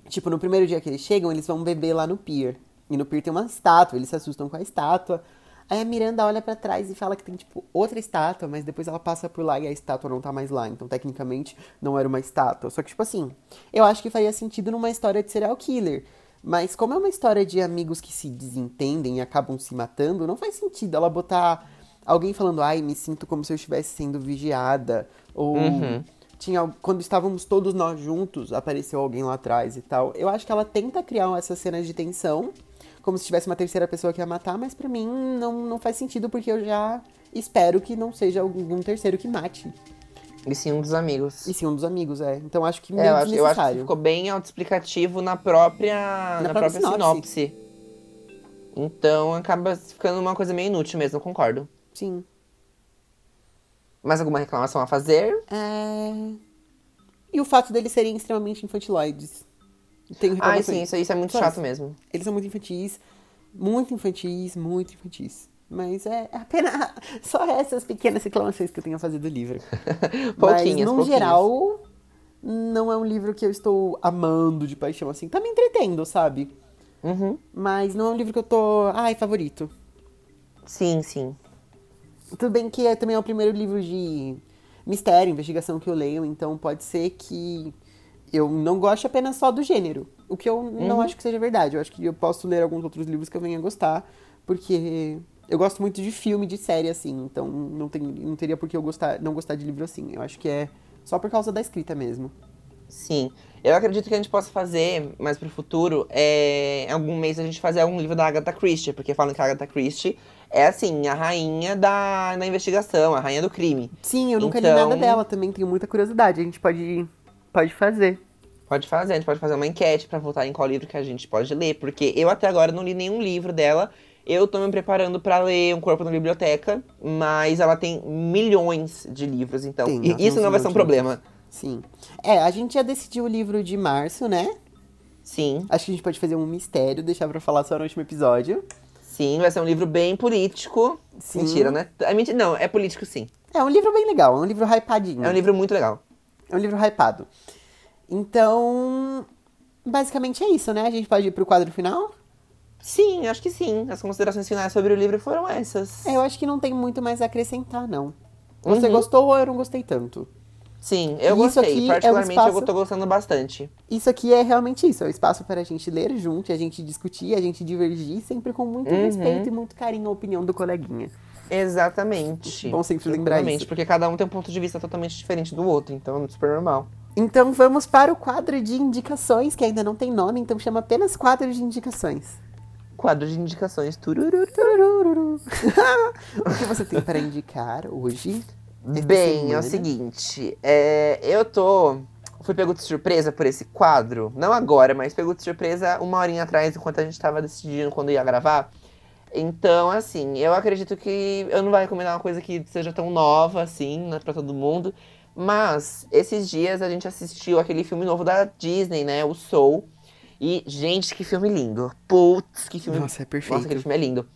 tipo, no primeiro dia que eles chegam, eles vão beber lá no pier. E no pier tem uma estátua, eles se assustam com a estátua. Aí a Miranda olha para trás e fala que tem, tipo, outra estátua, mas depois ela passa por lá e a estátua não tá mais lá. Então, tecnicamente, não era uma estátua. Só que, tipo assim, eu acho que faria sentido numa história de serial killer. Mas como é uma história de amigos que se desentendem e acabam se matando, não faz sentido ela botar alguém falando, ai, me sinto como se eu estivesse sendo vigiada. Ou uhum. tinha quando estávamos todos nós juntos, apareceu alguém lá atrás e tal. Eu acho que ela tenta criar essas cenas de tensão como se tivesse uma terceira pessoa que ia matar, mas para mim não, não faz sentido porque eu já espero que não seja algum terceiro que mate. E sim um dos amigos. E sim um dos amigos, é. Então acho que meio é, eu, acho, eu acho que ficou bem autoexplicativo na própria, na, na própria, sinopse. sinopse. Então acaba ficando uma coisa meio inútil mesmo, concordo. Sim. Mais alguma reclamação a fazer? É... E o fato deles serem extremamente infantiloides. Tenho Ah, sim, isso, isso é muito Só chato mesmo. Eles são muito infantis. Muito infantis, muito infantis. Mas é apenas só essas pequenas reclamações que eu tenho a fazer do livro. Mas, Pouquinhas, no pouquinhas. geral, não é um livro que eu estou amando de paixão, assim. Tá me entretendo, sabe? Uhum. Mas não é um livro que eu tô. Ai, favorito. Sim, sim. Tudo bem que é, também é o primeiro livro de mistério, investigação que eu leio, então pode ser que eu não goste apenas só do gênero. O que eu não acho que seja verdade. Eu acho que eu posso ler alguns outros livros que eu venha gostar, porque eu gosto muito de filme, de série, assim. Então não, tem, não teria por que eu gostar, não gostar de livro assim. Eu acho que é só por causa da escrita mesmo. Sim. Eu acredito que a gente possa fazer, mais pro futuro, é, em algum mês a gente fazer algum livro da Agatha Christie, porque falam que a Agatha Christie é, assim, a rainha da, da investigação, a rainha do crime. Sim, eu nunca li Então- nada dela também, tenho muita curiosidade. A gente pode, pode fazer. Pode fazer, a gente pode fazer uma enquete pra votar em qual livro que a gente pode ler, porque eu até agora não li nenhum livro dela. Eu tô me preparando pra ler Um Corpo na Biblioteca, mas ela tem milhões de livros, então Tem, e ela isso não vai ser um problema. Sim. É, a gente já decidiu o livro de março, né? Sim, Acho que a gente pode fazer um mistério, deixar pra falar só no último episódio. sim, vai ser um livro bem político. Sim. Mentira, né? É mentira, não, é político sim. É um livro bem legal, é um livro hypadinho. É um livro muito legal. É um livro hypado. Então, basicamente é isso, né? A gente pode ir pro quadro final? Sim, acho que sim. As considerações finais sobre o livro foram essas. É, eu acho que não tem muito mais a acrescentar, não. Você Uhum. gostou ou eu não gostei tanto? Sim, eu Isso gostei. aqui é um Particularmente espaço- eu tô gostando bastante. Isso aqui é realmente isso, é o espaço para a gente ler junto, a gente discutir, a gente divergir, sempre com muito Uhum. respeito e muito carinho à opinião do coleguinha. Exatamente. Bom sempre lembrar Exatamente, isso. Porque cada um tem um ponto de vista totalmente diferente do outro, então é super normal. Então vamos para o quadro de indicações, que ainda não tem nome, então chama apenas quadro de indicações. Quadro de indicações. Tururu. O que você tem para indicar hoje? Bem, é semana? o seguinte, é, eu tô. Fui pego de surpresa por esse quadro. Não agora, mas pego de surpresa uma horinha atrás, enquanto a gente tava decidindo quando ia gravar. Então, assim, eu acredito que eu não vou recomendar uma coisa que seja tão nova, assim, né, pra todo mundo. Mas, esses dias a gente assistiu aquele filme novo da Disney, né? O Soul. E, gente, que filme lindo. Putz, que filme. Nossa, é perfeito. Nossa, aquele filme é lindo.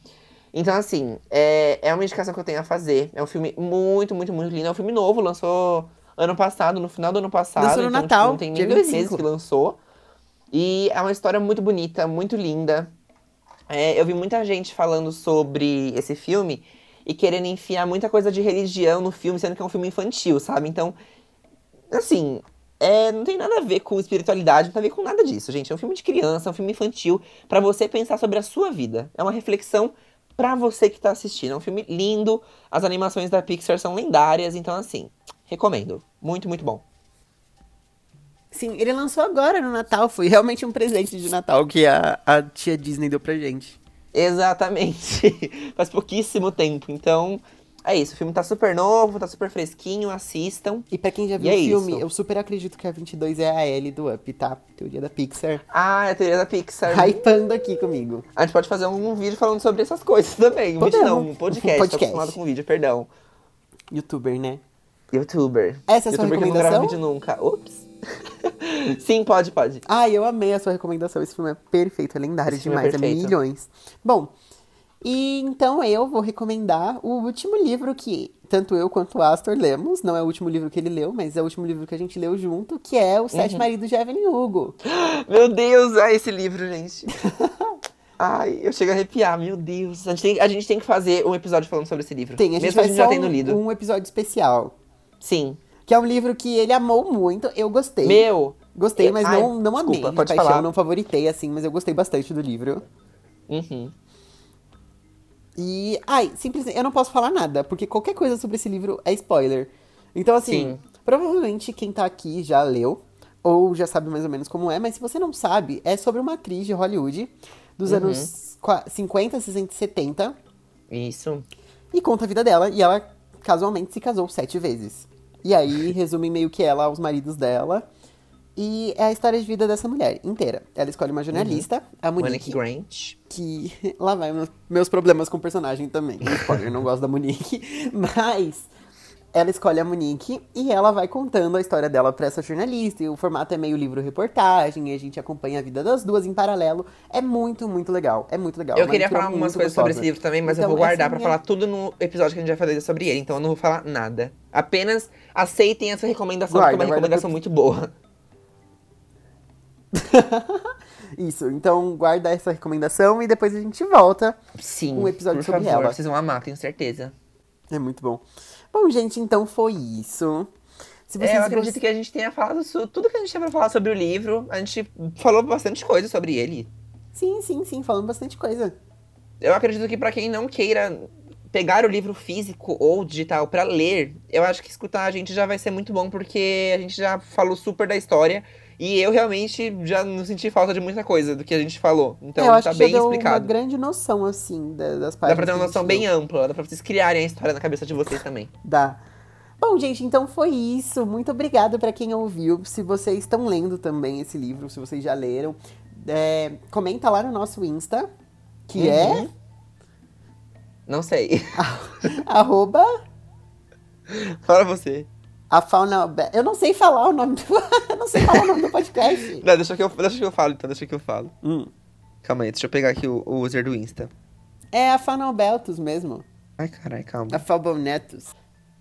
Então, assim, é, é uma indicação que eu tenho a fazer. É um filme muito, muito, muito lindo. É um filme novo, lançou ano passado, no final do ano passado. Lançou no então, Natal, tipo, não tem nem dois 25. meses que lançou. E é uma história muito bonita, muito linda. É, eu vi muita gente falando sobre esse filme e querendo enfiar muita coisa de religião no filme, sendo que é um filme infantil, sabe? Então, assim, é, não tem nada a ver com espiritualidade, não tem a ver com nada disso, gente. É um filme de criança, é um filme infantil, pra você pensar sobre a sua vida. É uma reflexão pra você que tá assistindo. É um filme lindo, as animações da Pixar são lendárias, então, assim, recomendo. Muito, muito bom. Sim, ele lançou agora no Natal, foi realmente um presente de Natal que a, a tia Disney deu pra gente. Exatamente. Faz pouquíssimo tempo. Então, é isso. O filme tá super novo, tá super fresquinho, assistam. E pra quem já E viu é o filme, isso. eu super acredito que a 22 é a L do Up, tá? Teoria da Pixar. Ah, é a teoria da Pixar. Hypando aqui comigo. A gente pode fazer um vídeo falando sobre essas coisas também. Um vídeo não, um podcast. Um Tô podcast. acostumado com vídeo, perdão. Youtuber, né? Youtuber. Essa é a sua Youtuber que não grava recomendação? vídeo nunca. Ups. Sim, pode, pode. Ai, eu amei a sua recomendação. Esse filme é perfeito, é lendário é demais, é, perfeito. milhões. Bom, e então eu vou recomendar o último livro que tanto eu quanto o Astor lemos. Não é o último livro que ele leu, mas é o último livro que a gente leu junto, que é O Sete Uhum. Maridos de Evelyn Hugo. Meu Deus, ai, esse livro, gente. Ai, eu chego a arrepiar, meu Deus. A gente, tem, a gente tem que fazer um episódio falando sobre esse livro. Tem, a gente Mesmo a gente já tendo um, lido. um episódio especial. Sim. Que é um livro que ele amou muito, eu gostei. Meu. Gostei, eu- mas ai, não, não amei. desculpa, de pode paixão, falar. não favoritei, assim, mas eu gostei bastante do livro. Uhum. E, ai, simplesmente, eu não posso falar nada, porque qualquer coisa sobre esse livro é spoiler. Então, assim, Sim. provavelmente quem tá aqui já leu, ou já sabe mais ou menos como é, mas se você não sabe, é sobre uma atriz de Hollywood dos Uhum. anos qua- 50, 60 e 70, Isso. e conta a vida dela, e ela casualmente se casou sete vezes. E aí resume meio que ela aos maridos dela. E é a história de vida dessa mulher inteira. Ela escolhe uma jornalista, uhum. a Monique. Monique Grant. Que. Lá vai meus problemas com o personagem também. Spoiler, não gosto da Monique. Mas ela escolhe a Monique e ela vai contando a história dela para essa jornalista. E o formato é meio livro-reportagem, e a gente acompanha a vida das duas em paralelo. É muito, muito legal. É muito legal. Eu queria falar algumas coisas gostosa. sobre esse livro também, mas então, eu vou guardar para falar tudo no episódio que a gente vai fazer sobre ele. Então eu não vou falar nada. Apenas aceitem essa recomendação, guarda, porque é uma recomendação muito boa. Isso, então guarda essa recomendação e depois a gente volta Sim, com um episódio sobre favor, ela. Vocês vão amar, tenho certeza. É muito bom. Bom, gente, então foi isso. Se vocês é, eu acredito que a gente tenha falado tudo que a gente tinha pra falar sobre o livro. A gente falou bastante coisa sobre ele. Sim, sim, sim, falando bastante coisa. Eu acredito que para quem não queira pegar o livro físico ou digital para ler, eu acho que escutar a gente já vai ser muito bom, porque a gente já falou super da história. E eu realmente já não senti falta de muita coisa do que a gente falou. Então eu tá bem explicado. uma grande noção, assim, das partes. Dá pra ter uma noção bem ampla, dá pra vocês criarem a história na cabeça de vocês também. Dá. Bom, gente, então foi isso. Muito obrigada para quem ouviu. Se vocês estão lendo também esse livro, se vocês já leram, é, comenta lá no nosso Insta, que é uhum. é. Não sei. Arroba. Fala você. A fauna. Eu não sei falar o nome do. eu não sei falar o nome do podcast. Não, deixa que eu, deixa que eu falo, então, deixa que eu falo. Hum. Calma aí, deixa eu pegar aqui o, o user do Insta. É a Faunalbeltus mesmo. Ai, carai, calma. A Falbonetus.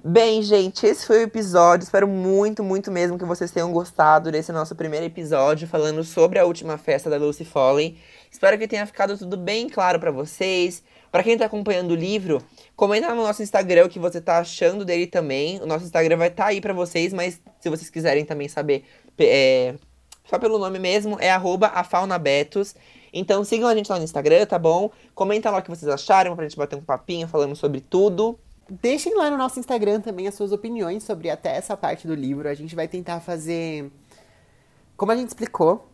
Bem, gente, esse foi o episódio. Espero muito, muito mesmo que vocês tenham gostado desse nosso primeiro episódio falando sobre a última festa da Lucy Foley. Espero que tenha ficado tudo bem claro para vocês. Para quem tá acompanhando o livro, comenta no nosso Instagram o que você tá achando dele também. O nosso Instagram vai estar tá aí para vocês, mas se vocês quiserem também saber, é, só pelo nome mesmo, é afaunabetos. Então sigam a gente lá no Instagram, tá bom? Comenta lá o que vocês acharam pra gente bater um papinho falando sobre tudo. Deixem lá no nosso Instagram também as suas opiniões sobre até essa parte do livro. A gente vai tentar fazer. Como a gente explicou,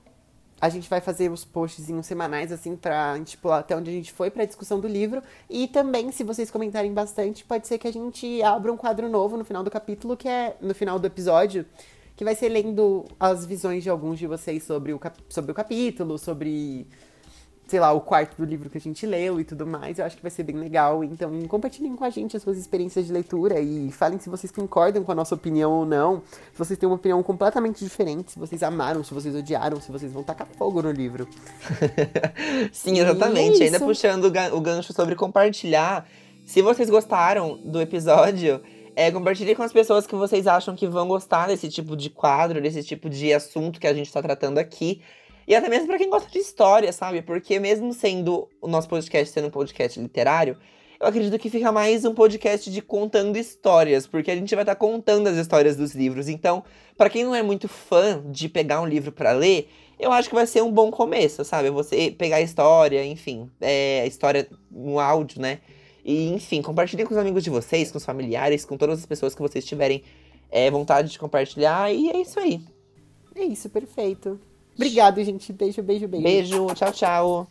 a gente vai fazer os postzinhos semanais, assim, pra, tipo, até onde a gente foi pra discussão do livro. E também, se vocês comentarem bastante, pode ser que a gente abra um quadro novo no final do capítulo, que é no final do episódio, que vai ser lendo as visões de alguns de vocês sobre o, sobre o capítulo, sobre sei lá, o quarto do livro que a gente leu e tudo mais. Eu acho que vai ser bem legal. Então, compartilhem com a gente as suas experiências de leitura e falem se vocês concordam com a nossa opinião ou não. Se vocês têm uma opinião completamente diferente, se vocês amaram, se vocês odiaram, se vocês vão tacar fogo no livro. Sim, exatamente. É Ainda puxando o gancho sobre compartilhar. Se vocês gostaram do episódio, é, compartilhe com as pessoas que vocês acham que vão gostar desse tipo de quadro, desse tipo de assunto que a gente está tratando aqui. E até mesmo para quem gosta de história, sabe? Porque mesmo sendo o nosso podcast sendo um podcast literário, eu acredito que fica mais um podcast de contando histórias, porque a gente vai estar tá contando as histórias dos livros. Então, para quem não é muito fã de pegar um livro para ler, eu acho que vai ser um bom começo, sabe? Você pegar a história, enfim, é, a história no áudio, né? E, enfim, compartilhem com os amigos de vocês, com os familiares, com todas as pessoas que vocês tiverem é, vontade de compartilhar. E é isso aí. É isso, perfeito. Obrigado, gente. Beijo, beijo, beijo. Beijo, tchau, tchau.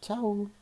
Tchau.